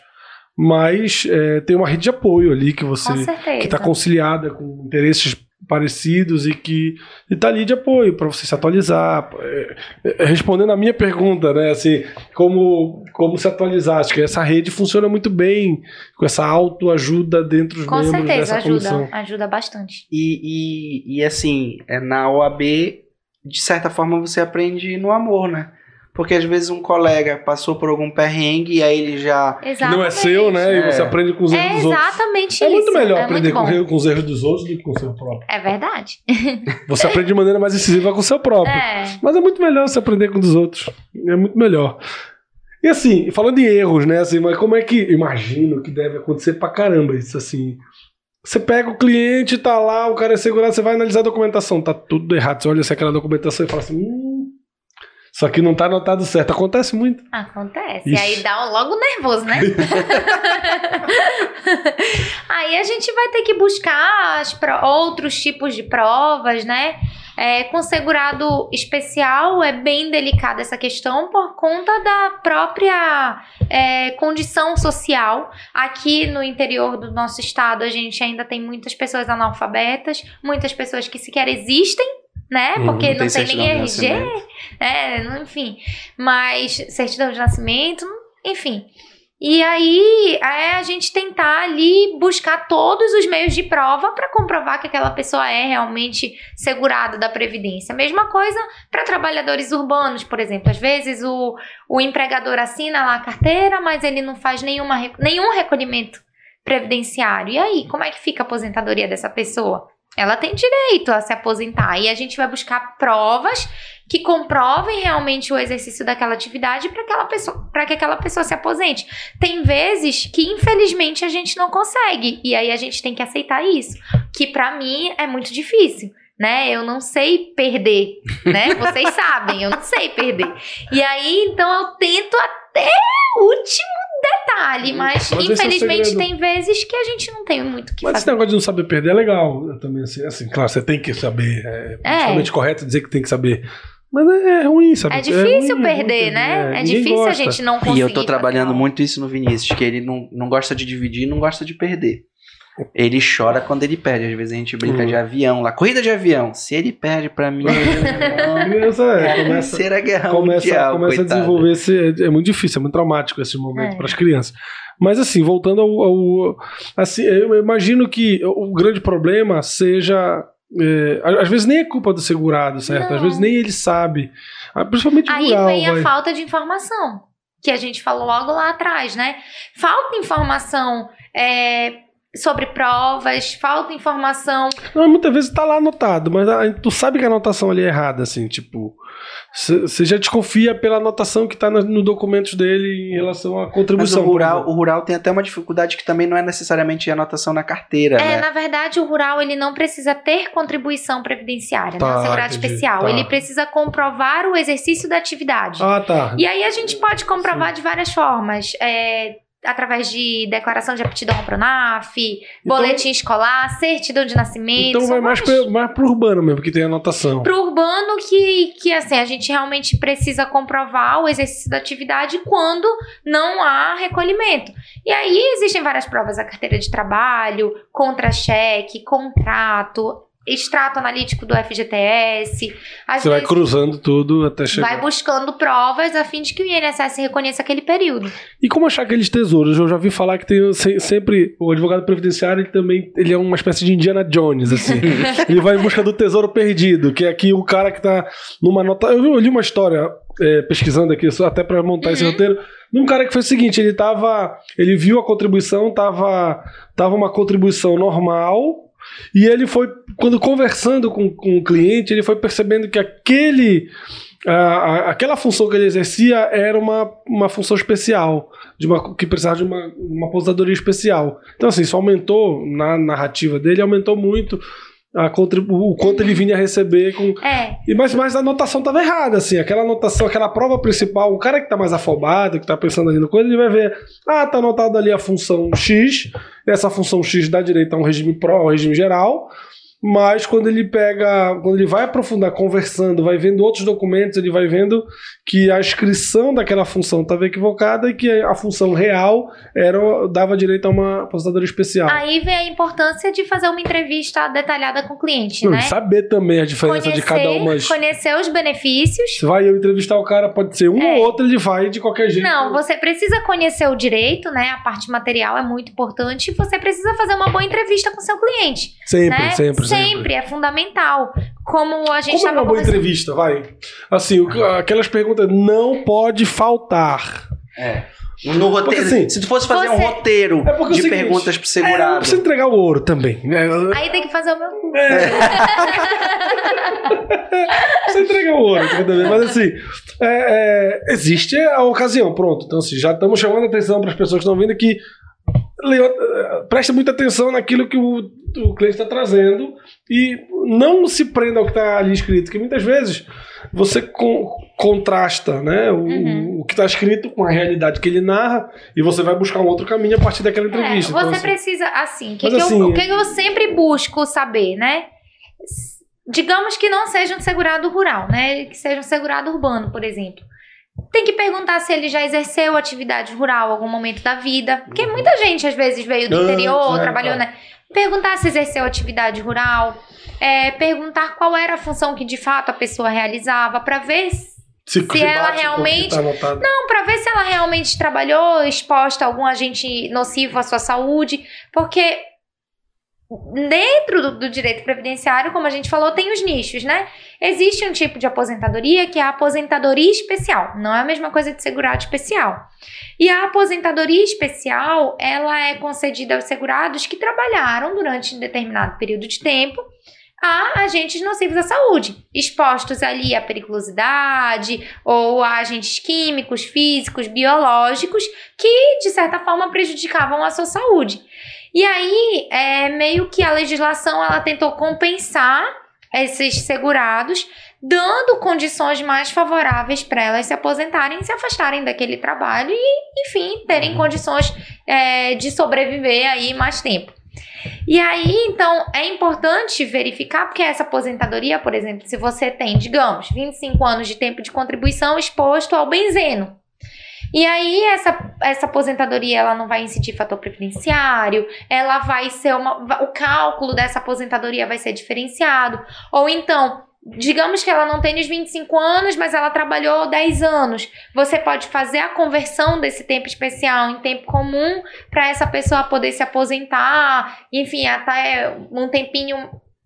mas é, tem uma rede de apoio ali que você que está conciliada com interesses parecidos e que está ali de apoio para você se atualizar. É, é, respondendo a minha pergunta né assim como como se atualizar? Acho que essa rede funciona muito bem com essa autoajuda dentro dos com membros certeza dessa ajuda comissão. ajuda bastante. E, e, e assim é na OAB de certa forma você aprende no amor né porque às vezes um colega passou por algum perrengue e aí ele já. Exatamente. Não é seu, né? E você é. aprende com os erros é dos outros. Exatamente isso. É muito melhor é aprender com, com, os erros dos outros do que com o seu próprio. É verdade. (laughs) Você aprende de maneira mais incisiva com o seu próprio. É. Mas é muito melhor você aprender com os dos outros. É muito melhor. E assim, falando em erros, né? Assim, mas como é que. Imagino que deve acontecer pra caramba isso assim. Você pega o cliente, tá lá, o cara é segurado, você vai analisar a documentação, tá tudo errado. Você olha assim, aquela documentação e fala assim. Hum, Só que não tá anotado certo. Acontece muito. Acontece. E Ixi. aí dá logo nervoso, né? (laughs) aí a gente vai ter que buscar pro- outros tipos de provas, né? É, com segurado especial é bem delicada essa questão por conta da própria é, condição social. Aqui no interior do nosso estado, a gente ainda tem muitas pessoas analfabetas, muitas pessoas que sequer existem, né? Uhum, Porque Não não, tem tem, nem RG, é, não- enfim. Mas certidão de nascimento, enfim. E aí é a gente tentar ali buscar todos os meios de prova para comprovar que aquela pessoa é realmente segurada da Previdência. Mesma coisa para trabalhadores urbanos, por exemplo. Às vezes o, o empregador assina lá a carteira, mas ele não faz nenhuma, nenhum recolhimento previdenciário. E aí, como é que fica a aposentadoria dessa pessoa? Ela tem direito a se aposentar. E a gente vai buscar provas que comprovem realmente o exercício daquela atividade para aquela pessoa, para que aquela pessoa se aposente. Tem vezes que infelizmente a gente não consegue e aí a gente tem que aceitar isso, que para mim é muito difícil. Né? Eu não sei perder, né? (laughs) Vocês sabem, eu não sei perder. E aí, então, eu tento até o último detalhe, mas, Mas esse é infelizmente segredo. tem vezes que a gente não tem muito o que Mas esse fazer. negócio de não saber perder é legal né, também. Assim, assim, claro, você tem que saber. É, É. correto dizer que tem que saber. Mas é, é ruim, sabe? É difícil ruim, perder, né? É, ninguém difícil a gosta. gente não conseguir. E eu tô trabalhando muito isso no Vinícius, que ele não, não gosta de dividir e não gosta de perder. Ele chora quando ele perde. Às vezes a gente brinca Uhum. de avião lá. Corrida de avião. Se ele perde pra mim, (laughs) A criança é, é a começa, terceira guerra começa, mundial, começa a desenvolver esse. É, muito difícil, é muito traumático esse momento É. para as crianças. Mas assim, voltando ao, ao- Assim, eu imagino que o grande problema seja. é, às vezes nem é culpa do segurado, certo? Às Não. vezes nem ele sabe. Ah, Principalmente Aí rural, vem vai. a falta de informação, que a gente falou logo lá atrás, né? Falta informação é, sobre provas, falta informação. Não, muitas vezes tá lá anotado, mas a- tu sabe que a anotação ali é errada, assim, tipo. Você já desconfia pela anotação que tá no, no documentos dele em relação à Mas contribuição. o por rural, o rural tem até uma dificuldade que também não é necessariamente anotação na carteira, É, né? na verdade, o rural ele não precisa ter contribuição previdenciária, Tá, né? Segurado entendi, especial. tá. Ele precisa comprovar o exercício da atividade. Ah, tá. E aí a gente pode comprovar de várias formas. é, através de declaração de aptidão ao Pronaf, boletim escolar, certidão de nascimento. Então vai mais, pra, mais pro urbano mesmo, que tem anotação. Pro urbano que, que assim, a gente realmente precisa comprovar o exercício da atividade quando não há recolhimento. E aí existem várias provas, a carteira de trabalho, contra-cheque, contrato, extrato analítico do FGTS. Às Você vai cruzando tudo até chegar. vai buscando provas a fim de que o INSS reconheça aquele período. E como achar aqueles tesouros? Eu já vi falar que tem se- sempre o advogado previdenciário, ele também ele é uma espécie de Indiana Jones, assim. (laughs) ele vai em busca do tesouro perdido, que é aqui o cara que tá numa nota. Eu, li uma história é, pesquisando aqui, até pra montar esse Uhum. roteiro, de um cara que fez o seguinte: ele tava. Ele viu a contribuição, tava, tava uma contribuição normal. E ele foi, quando conversando com, com o cliente, ele foi percebendo que aquele, a- aquela função que ele exercia era uma, uma função especial, de uma, que precisava de uma, uma aposentadoria especial. Então, assim, isso aumentou na narrativa dele, aumentou muito o quanto ele vinha a receber com. É, E, mas, mas a anotação estava errada, assim, aquela anotação, aquela prova principal, o cara que está mais afobado, que está pensando ali no coisa, ele vai ver, ah, tá anotado ali a função X, essa função X dá direito a um regime pró, ao regime geral, mas quando ele pega, quando ele vai aprofundar conversando, vai vendo outros documentos, ele vai vendo que a inscrição daquela função estava equivocada e que a função real era dava direito a uma aposentadoria especial. aí vem a importância de fazer uma entrevista detalhada com o cliente, Não, né? saber também a diferença de cada uma. conhecer os benefícios. Se vai eu entrevistar o cara, pode ser um É. ou outro, ele vai de qualquer jeito. Não, você precisa conhecer o direito, né? A parte material é muito importante. E você precisa fazer uma boa entrevista com seu cliente, Sempre, né? sempre, sempre. É fundamental. Como a gente Como é estava uma boa entrevista, vai? Assim, o aquelas perguntas não pode faltar. É. No roteiro, Porque, assim, se tu fosse fazer um você- roteiro É porque é de seguinte, perguntas pro É, não segurado. precisa entregar o ouro também. É, Aí tem que fazer o meu. precisa (laughs) entregar o ouro, entendeu? mas assim, é, é, existe a ocasião, pronto. Então, assim, já estamos chamando a atenção para as pessoas que estão vindo que eh, presta muita atenção naquilo que o, o cliente está trazendo e não se prenda ao que está ali escrito, que muitas vezes você contrasta né, o, Uhum. o que está escrito com a realidade que ele narra e você vai buscar um outro caminho a partir daquela É, entrevista. você Então, assim, precisa, assim, o que, que eu- assim, o que eu sempre busco saber, né? Digamos que não seja um segurado rural, né? Que seja um segurado urbano, por exemplo. Tem que perguntar se ele já exerceu atividade rural em algum momento da vida. Porque muita gente, às vezes, veio do interior, é, trabalhou, tá. né? Perguntar se exerceu atividade rural. é, perguntar qual era a função que de fato a pessoa realizava, para ver se se, ela realmente- tá não, para ver se ela realmente trabalhou exposta a algum agente nocivo à sua saúde, porque dentro do, do direito previdenciário, como a gente falou, tem os nichos, né? Existe um tipo de aposentadoria que é a aposentadoria especial, não é a mesma coisa de segurado especial. E a aposentadoria especial, ela é concedida aos segurados que trabalharam durante um determinado período de tempo a agentes nocivos à saúde, expostos ali à periculosidade ou a agentes químicos, físicos, biológicos que de certa forma prejudicavam a sua saúde. E aí, é meio que a legislação ela tentou compensar esses segurados, dando condições mais favoráveis para elas se aposentarem, se afastarem daquele trabalho e, enfim, terem condições é, de sobreviver aí mais tempo. E aí, então, é importante verificar, porque essa aposentadoria, por exemplo, se você tem, digamos, 25 anos de tempo de contribuição exposto ao benzeno. E aí, essa, essa aposentadoria, ela não vai incidir fator previdenciário, ela vai ser uma. O cálculo dessa aposentadoria vai ser diferenciado. Ou então, digamos que ela não tem os 25 anos, mas ela trabalhou 10 anos. Você pode fazer a conversão desse tempo especial em tempo comum para essa pessoa poder se aposentar, enfim, até um tempinho,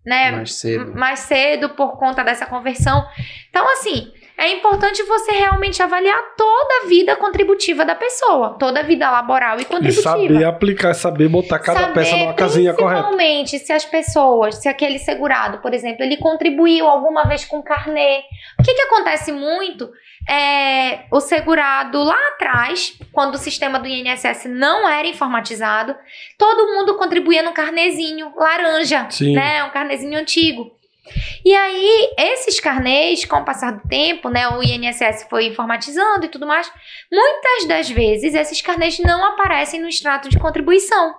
né, Mais cedo. mais cedo por conta dessa conversão. Então, assim, é importante você realmente avaliar toda a vida contributiva da pessoa, toda a vida laboral e E contributiva. saber aplicar, saber botar cada Saber peça numa casinha correta. Principalmente se as pessoas, se aquele segurado, por exemplo, ele contribuiu alguma vez com carnê. O que, que acontece muito é o segurado lá atrás, quando o sistema do INSS não era informatizado, todo mundo contribuía no carnezinho laranja, Sim. né? Um carnezinho antigo. E aí, esses carnês, com o passar do tempo, né, o INSS foi informatizando e tudo mais, muitas das vezes esses carnês não aparecem no extrato de contribuição.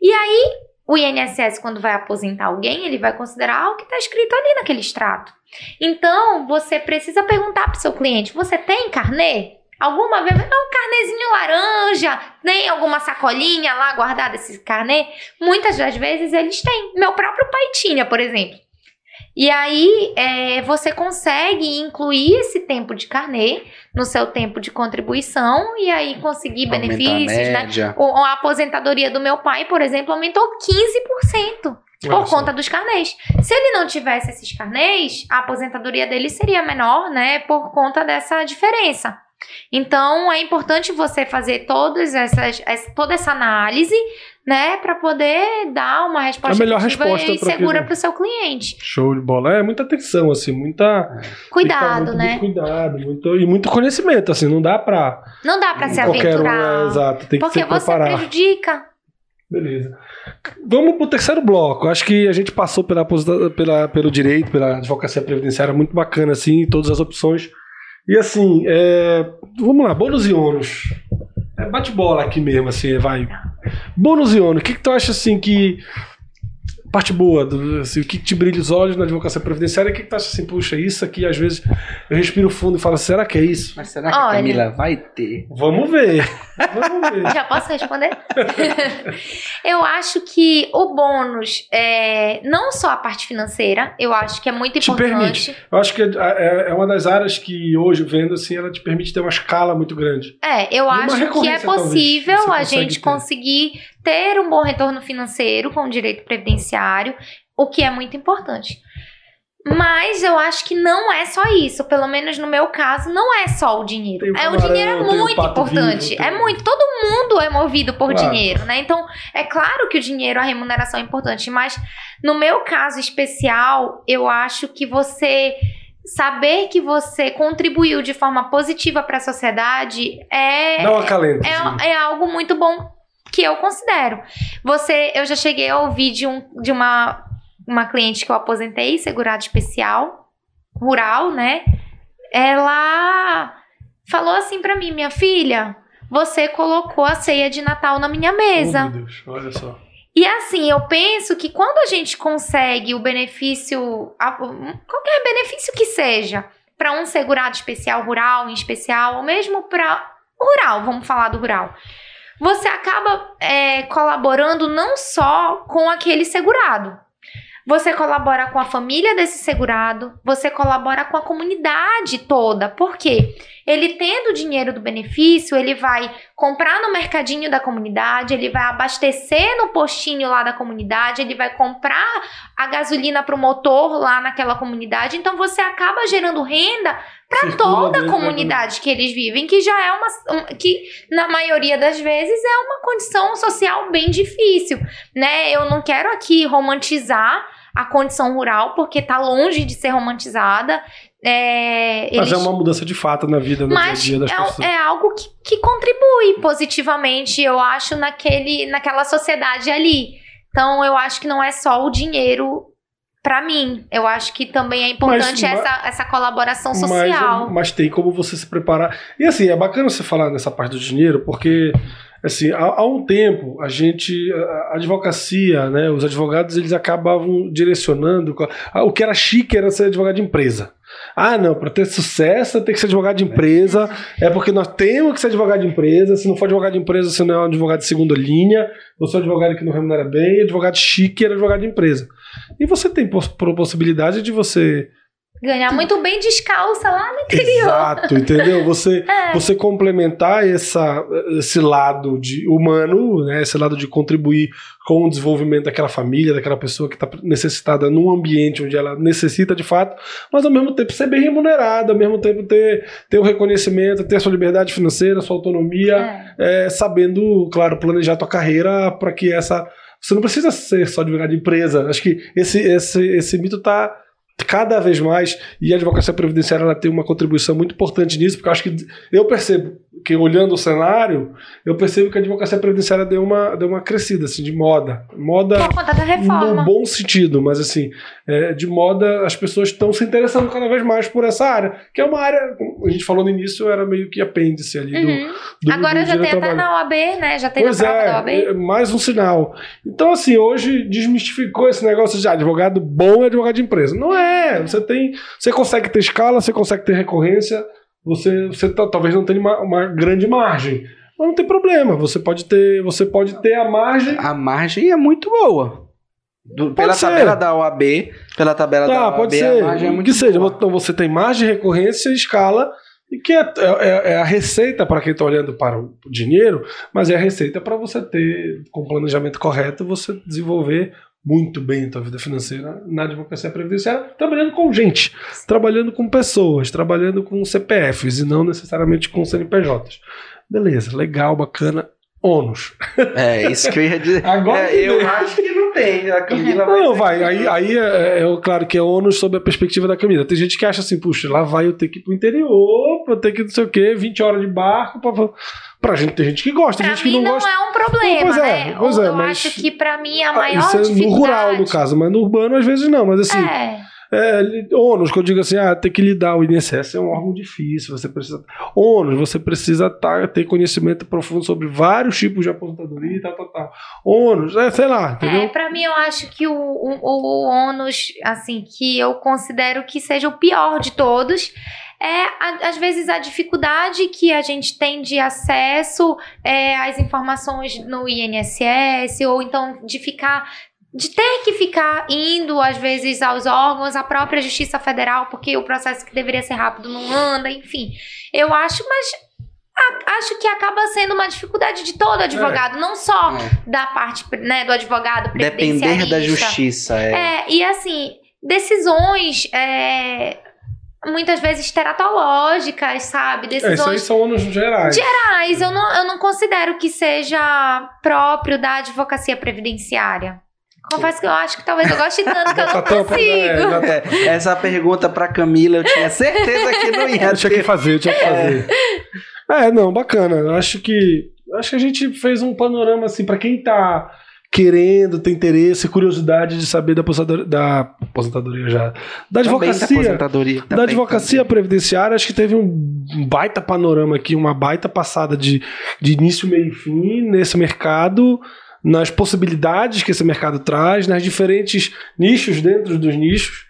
E aí, o INSS, quando vai aposentar alguém, ele vai considerar o que está escrito ali naquele extrato. Então, você precisa perguntar para o seu cliente: você tem carnê? Alguma vez, é um carnezinho laranja, tem alguma sacolinha lá guardada esse carnê? Muitas das vezes eles têm. Meu próprio pai tinha, por exemplo. E aí, é, você consegue incluir esse tempo de carnê no seu tempo de contribuição e aí conseguir Aumenta benefícios, né? A aposentadoria do meu pai, por exemplo, aumentou 15% Olha por só. conta dos carnês. Se ele não tivesse esses carnês, a aposentadoria dele seria menor, né? Por conta dessa diferença. Então, é importante você fazer todas essas, essa- toda essa análise, né? Para poder dar uma resposta A melhor resposta e segura para o seu cliente. Show de bola. É muita atenção, assim, muita. Cuidado, muito né? Cuidado, muito, e muito conhecimento, assim, não dá pra. Não dá para se qualquer um, é, aventurar. exato, tem que porque você prejudica. Beleza. Vamos pro terceiro bloco. Acho que a gente passou pela, pela, pelo direito, pela advocacia previdenciária, muito bacana, assim, todas as opções. E assim, é, vamos lá, bônus e ônus. É, bate bola aqui mesmo, assim, vai. Ônus, o que, que tu acha assim que. Parte boa, do, assim, o que te brilha os olhos na advocacia previdenciária? O que, que tu acha assim, puxa, isso aqui às vezes eu respiro fundo e falo, será que é isso? Mas será que Olha. a Camila vai ter? Vamos ver. Vamos ver. (laughs) Já posso responder? (laughs) eu acho que o bônus, é, não só a parte financeira, eu acho que é muito Te importante. permite. Eu acho que é, é- é uma das áreas que hoje, vendo assim, ela te permite ter uma escala muito grande. É, eu uma acho que é talvez, possível você a gente ter. conseguir ter um bom retorno financeiro com o direito previdenciário, o que é muito importante. Mas eu acho que não é só isso. Pelo menos no meu caso, não é só o dinheiro. Tem é, o dinheiro é muito importante. vivo, É muito. Todo mundo é movido por Claro. dinheiro, né? Então, é claro que o dinheiro, a remuneração é importante. Mas no meu caso especial, eu acho que você saber que você contribuiu de forma positiva para a sociedade é é, é algo muito bom que eu considero. Você, eu já cheguei a ouvir de, um, de uma, uma cliente que eu aposentei, segurado especial, rural, né? ela falou assim pra mim, minha filha, você colocou a ceia de Natal na minha Oh, mesa. meu Deus, olha só. E assim, eu penso que quando a gente consegue o benefício, qualquer benefício que seja, para um segurado especial rural, em especial, ou mesmo para rural, vamos falar do rural, você acaba é, colaborando não só com aquele segurado. Você colabora com a família desse segurado, você colabora com a comunidade toda. Por quê? Ele tendo o dinheiro do benefício, ele vai comprar no mercadinho da comunidade, ele vai abastecer no postinho lá da comunidade, ele vai comprar a gasolina para o motor lá naquela comunidade. Então você acaba gerando renda para toda a da comunidade que eles vivem, que já é uma um- que na maioria das vezes é uma condição social bem difícil, né? Eu não quero aqui romantizar a condição rural porque tá longe de ser romantizada. É, Mas é uma mudança de fato na vida, no mas dia a dia das é, pessoas. é algo que, que contribui positivamente, eu acho, naquele, naquela sociedade ali. Então, eu acho que não é só o dinheiro pra mim. Eu acho que também é importante Mas- essa, essa colaboração Mas, social. mas tem como você se preparar. E assim, é bacana você falar nessa parte do dinheiro, porque assim, há, há um tempo a gente, a a advocacia, né, os advogados, eles acabavam direcionando. O que era chique era ser advogado de empresa. Ah, não, para ter sucesso tem que ser advogado de empresa. É porque nós temos que ser advogado de empresa. Se não for advogado de empresa, você não é um advogado de segunda linha. Você é um advogado que não remunera bem. Advogado chique era advogado de empresa. E você tem poss- possibilidade de você Ganhar muito bem descalça lá no interior. Exato, entendeu? Você, (laughs) É. você complementar essa, esse lado de humano, né? esse lado de contribuir com o desenvolvimento daquela família, daquela pessoa que está necessitada num ambiente onde ela necessita de fato, mas ao mesmo tempo ser bem remunerada, ao mesmo tempo ter, ter o reconhecimento, ter a sua liberdade financeira, sua autonomia, É. é, sabendo, claro, planejar a tua carreira para que essa. Você não precisa ser só advogado de empresa. Acho que esse, esse, esse mito está cada vez mais e a advocacia previdenciária ela tem uma contribuição muito importante nisso, porque eu acho que eu percebo que olhando o cenário, eu percebo que a advocacia previdenciária deu uma, deu uma crescida assim de moda, moda da no reforma. bom sentido, mas assim, é, de moda as pessoas estão se interessando cada vez mais por essa área, que é uma área, como a gente falou no início, era meio que apêndice ali do, Uhum. do Agora do já tem até na OAB, né? Já tem Pois na é, da OAB. é mais um sinal. Então, assim, hoje desmistificou esse negócio de ah, advogado bom é advogado de empresa. Não é. Você tem. Você consegue ter escala, você consegue ter recorrência, você, você tá- talvez não tenha uma, uma grande margem. Mas não tem problema. Você pode ter, você pode ter a margem. A margem é muito boa. Do- pela ser. tabela da OAB, pela tabela da Tá, OAB, pode a ser. margem é muito que seja. boa. Então você tem margem, recorrência, escala. E que é, é- é a receita para quem está olhando para o dinheiro, mas é a receita para você ter, com o planejamento correto, você desenvolver muito bem a tua vida financeira na advocacia previdenciária, trabalhando com gente, trabalhando com pessoas, trabalhando com CPFs e não necessariamente com CNPJs. Beleza, legal, bacana. ônus. É, isso que eu ia dizer. (laughs) Agora É, eu acho que não tem. A Camila vai. Não, vai. Aí, aí é, é, claro que é ônus sob a perspectiva da Camila. Tem gente que acha assim, puxa, lá vai eu ter que ir pro interior, eu ter que não sei o quê, 20 horas de barco. Pra, pra gente, tem gente que gosta, Pra gente que mim não não, gosta. é um problema, Pois é, né? pois é, eu mas- acho que pra mim a Ah, maior Isso é no dificuldade... rural, no caso, mas no urbano às vezes não. Mas assim, É, é, ônus, que eu digo assim, ah, tem que lidar, o INSS é um órgão difícil, você precisa... Ônus, você precisa tá, ter conhecimento profundo sobre vários tipos de aposentadoria e tal, tal, tal. Ônus, é, sei lá, entendeu? é, pra mim eu acho que o, o, o ônus, assim, que eu considero que seja o pior de todos, é, a- às vezes, a dificuldade que a gente tem de acesso é, às informações no INSS, ou então de ficar. De ter que ficar indo, às vezes, aos órgãos, à própria Justiça Federal, porque o processo que deveria ser rápido não anda, enfim. Eu acho, mas a- acho que acaba sendo uma dificuldade de todo advogado, não só É. da parte né, do advogado Depender da justiça. É. É, e assim, decisões é, muitas vezes teratológicas, sabe? É, isso aí Decisões são ônus gerais. gerais. Eu não, eu não considero que seja próprio da advocacia previdenciária. Confesso que eu acho que talvez eu goste tanto que eu (laughs) não tampa, consigo. é, É, essa pergunta pra Camila eu tinha certeza que não ia Eu (laughs) tinha que fazer, eu tinha que fazer. É, não, bacana. Eu acho que acho que a gente fez um panorama assim para quem tá querendo, tem interesse, curiosidade de saber da aposentadoria, da aposentadoria já, da Também advocacia, aposentadoria. da também, advocacia previdenciária, acho que teve um baita panorama aqui, uma baita passada de, de início, meio e fim nesse mercado, nas possibilidades que esse mercado traz, nas diferentes nichos dentro dos nichos.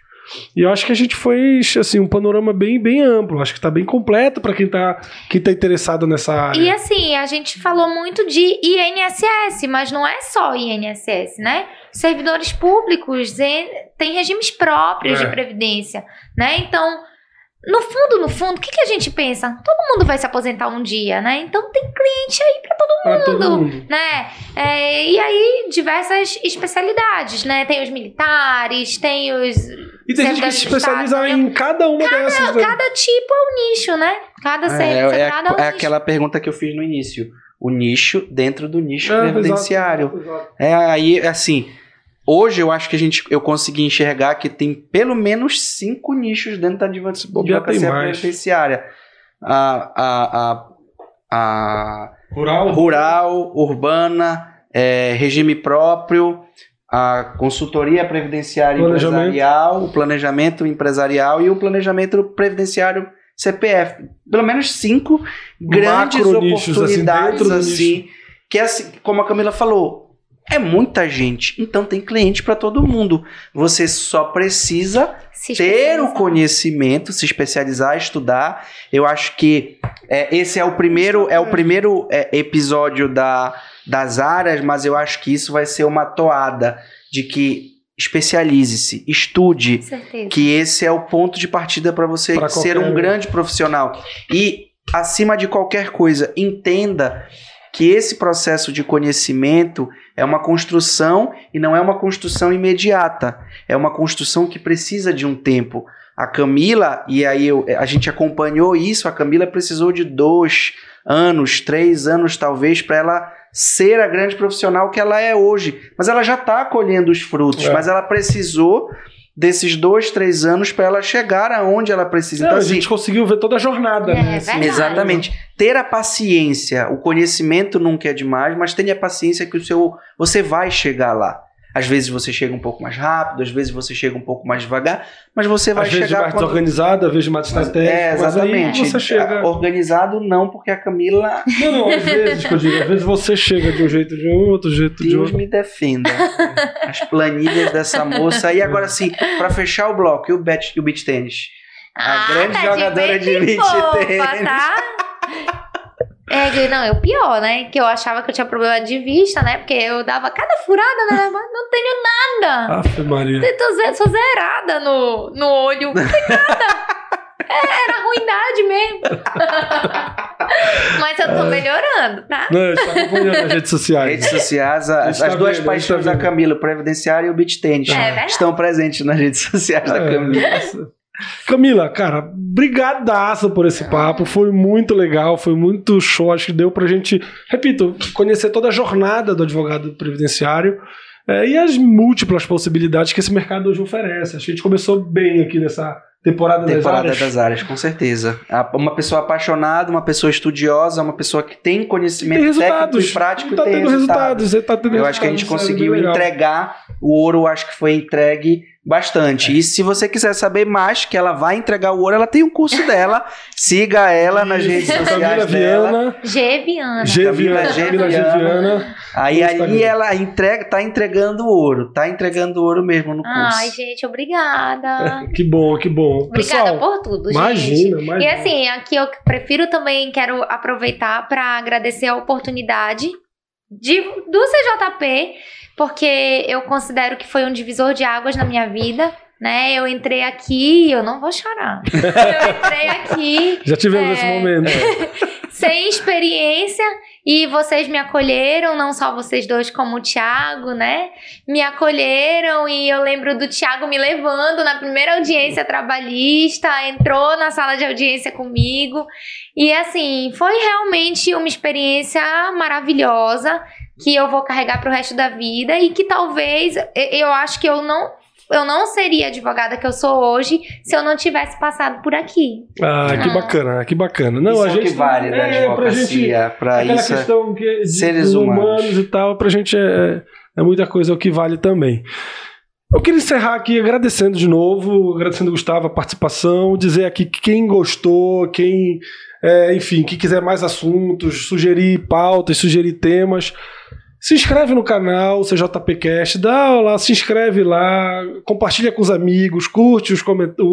E eu acho que a gente foi assim um panorama bem, bem amplo. Acho que está bem completo para quem está quem tá interessado nessa área. E assim, a gente falou muito de INSS, mas não é só INSS, né? Servidores públicos têm regimes próprios É. de previdência, né? Então, no fundo, no fundo, o que, que a gente pensa? Todo mundo vai se aposentar um dia, né? Então tem cliente aí para todo Pra todo mundo, mundo. né? É, e aí, diversas especialidades, né? Tem os militares, tem os. E tem gente que se especializa em cada uma dessas. né? Cada tipo é um nicho, né? Cada É, serviço, é, cada um é nicho. aquela pergunta que eu fiz no início. O nicho dentro do nicho É, previdenciário. exato, exato. É aí, assim, hoje eu acho que a gente, eu consegui enxergar que tem pelo menos cinco nichos dentro da advocacia mais. previdenciária. A, a, a, a Rural. rural, urbana, é, regime próprio, a consultoria previdenciária empresarial, o planejamento empresarial e o planejamento previdenciário CPF. Pelo menos cinco grandes assim, oportunidades assim, que assim, como a Camila falou, é muita gente, então tem cliente para todo mundo. Você só precisa ter o conhecimento, se especializar, estudar. Eu acho que é, esse é o primeiro, é o primeiro é, episódio da, das áreas, mas eu acho que isso vai ser uma toada de que especialize-se, estude, certeza. que esse é o ponto de partida para você Pra ser um. grande profissional. E, acima de qualquer coisa, entenda que esse processo de conhecimento é uma construção e não é uma construção imediata. É uma construção que precisa de um tempo. A Camila, e aí eu- a gente acompanhou isso, a Camila precisou de dois anos, três anos talvez, para ela ser a grande profissional que ela é hoje. Mas ela já está colhendo os frutos, É. mas ela precisou desses dois, três anos para ela chegar aonde ela precisa. Não, Então, a assim, gente conseguiu ver toda a jornada, É, né? verdade. Exatamente. Ter a paciência, o conhecimento nunca é demais, mas tenha paciência que o seu você vai chegar lá. Às vezes você chega um pouco mais rápido, às vezes você chega um pouco mais devagar, mas você vai Às vezes chegar mais quando... desorganizado, às vezes mais estratégico. É, mas aí exatamente. você chega. Organizado não, porque a Camila, Não, não, às vezes que eu digo, às vezes você chega de um jeito de um, outro jeito de Deus outro. me defenda. As planilhas dessa moça. E agora sim, pra fechar o bloco, e o beach, e o beach tênis? A grande tá jogadora de bem beach fofa, tênis. tá? (laughs) É, não, é o pior, né? Que eu achava que eu tinha problema de vista, né? Porque eu dava cada furada, né? Mas não tenho nada. Aff, Maria. Eu tô sou zerada no, no olho. Não tem nada. É, era ruindade mesmo. Mas eu tô melhorando, tá? Não, eu acompanhando nas redes sociais. Redes sociais, as, A gente tá as duas vendo, paixões tá da. Camila, o previdenciário e o beach tênis, É verdade. estão presentes nas redes sociais da É, Camila. nossa. Camila, cara, brigadaço por esse papo, foi muito legal, foi muito show, acho que deu pra gente, repito, conhecer toda a jornada do advogado previdenciário é, e as múltiplas possibilidades que esse mercado hoje oferece. Acho que a gente começou bem aqui nessa temporada, Temporada das áreas. das áreas, com certeza. Uma pessoa apaixonada, uma pessoa estudiosa, uma pessoa que tem conhecimento Tem técnico resultados, e prático tá e tem tendo resultado. resultados, tá tendo Eu acho que a gente resultados, é conseguiu entregar o ouro, acho que foi entregue bastante. E se você quiser saber mais, que ela vai entregar o ouro, ela tem um curso dela. (laughs) Siga ela nas redes Camila sociais dela. Viana, G Viana. G Camila Viana. Camila G. Viana. Viana. Aí, aí ela entrega, tá entregando o ouro. Tá entregando o ouro mesmo no curso. Ai, gente, obrigada. (laughs) Que bom, que bom. Obrigada Pessoal, por tudo, gente. imagina, E imagina. assim, aqui eu prefiro também, quero aproveitar para agradecer a oportunidade de, do CJP, porque eu considero que foi um divisor de águas na minha vida, né? Eu entrei aqui, eu não vou chorar. (laughs) Eu entrei aqui Já tivemos É. esse momento. (laughs) sem experiência e vocês me acolheram, não só vocês dois, como o Thiago, né? Me acolheram e eu lembro do Thiago me levando na primeira audiência trabalhista, entrou na sala de audiência comigo e assim, foi realmente uma experiência maravilhosa que eu vou carregar pro resto da vida e que talvez eu acho que eu não eu não seria a advogada que eu sou hoje se eu não tivesse passado por aqui. Ah, que Ah. bacana, que bacana. Não, isso a é o gente que vale da é, advocacia. Aquela isso é- questão que, de, seres dos humanos. e tal, pra gente é, é muita coisa o que vale também. Eu queria encerrar aqui agradecendo de novo, agradecendo Gustavo a participação, dizer aqui que quem gostou, quem, é, enfim, que quiser mais assuntos, sugerir pautas, sugerir temas, se inscreve no canal CJPcast, dá lá, se inscreve lá, compartilha com os amigos, curte os comenta,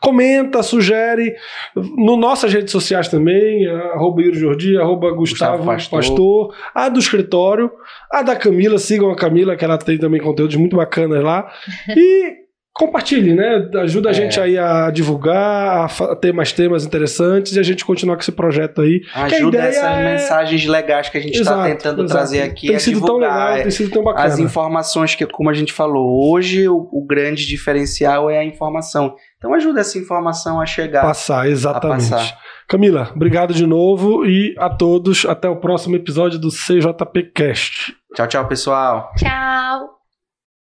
comenta, sugere no nossas redes sociais também, arroba Jordi, arroba Gustavo, Gustavo Pastor. Pastor, a do escritório, a da Camila, sigam a Camila, que ela tem também conteúdos muito bacanas lá. (laughs) E compartilhe, né? Ajuda a é. gente aí a divulgar, a ter mais temas interessantes e a gente continuar com esse projeto aí. Ajuda essas é... mensagens legais que a gente está tentando exato. trazer aqui tem a sido divulgar. Tão legal, tem sido tão bacana. As informações que, como a gente falou, hoje o, o, grande diferencial é a informação. Então ajuda essa informação a chegar. Passar, exatamente. Passar. Camila, obrigado de novo e a todos. Até o próximo episódio do CJP Cast. Tchau, tchau, pessoal. Tchau.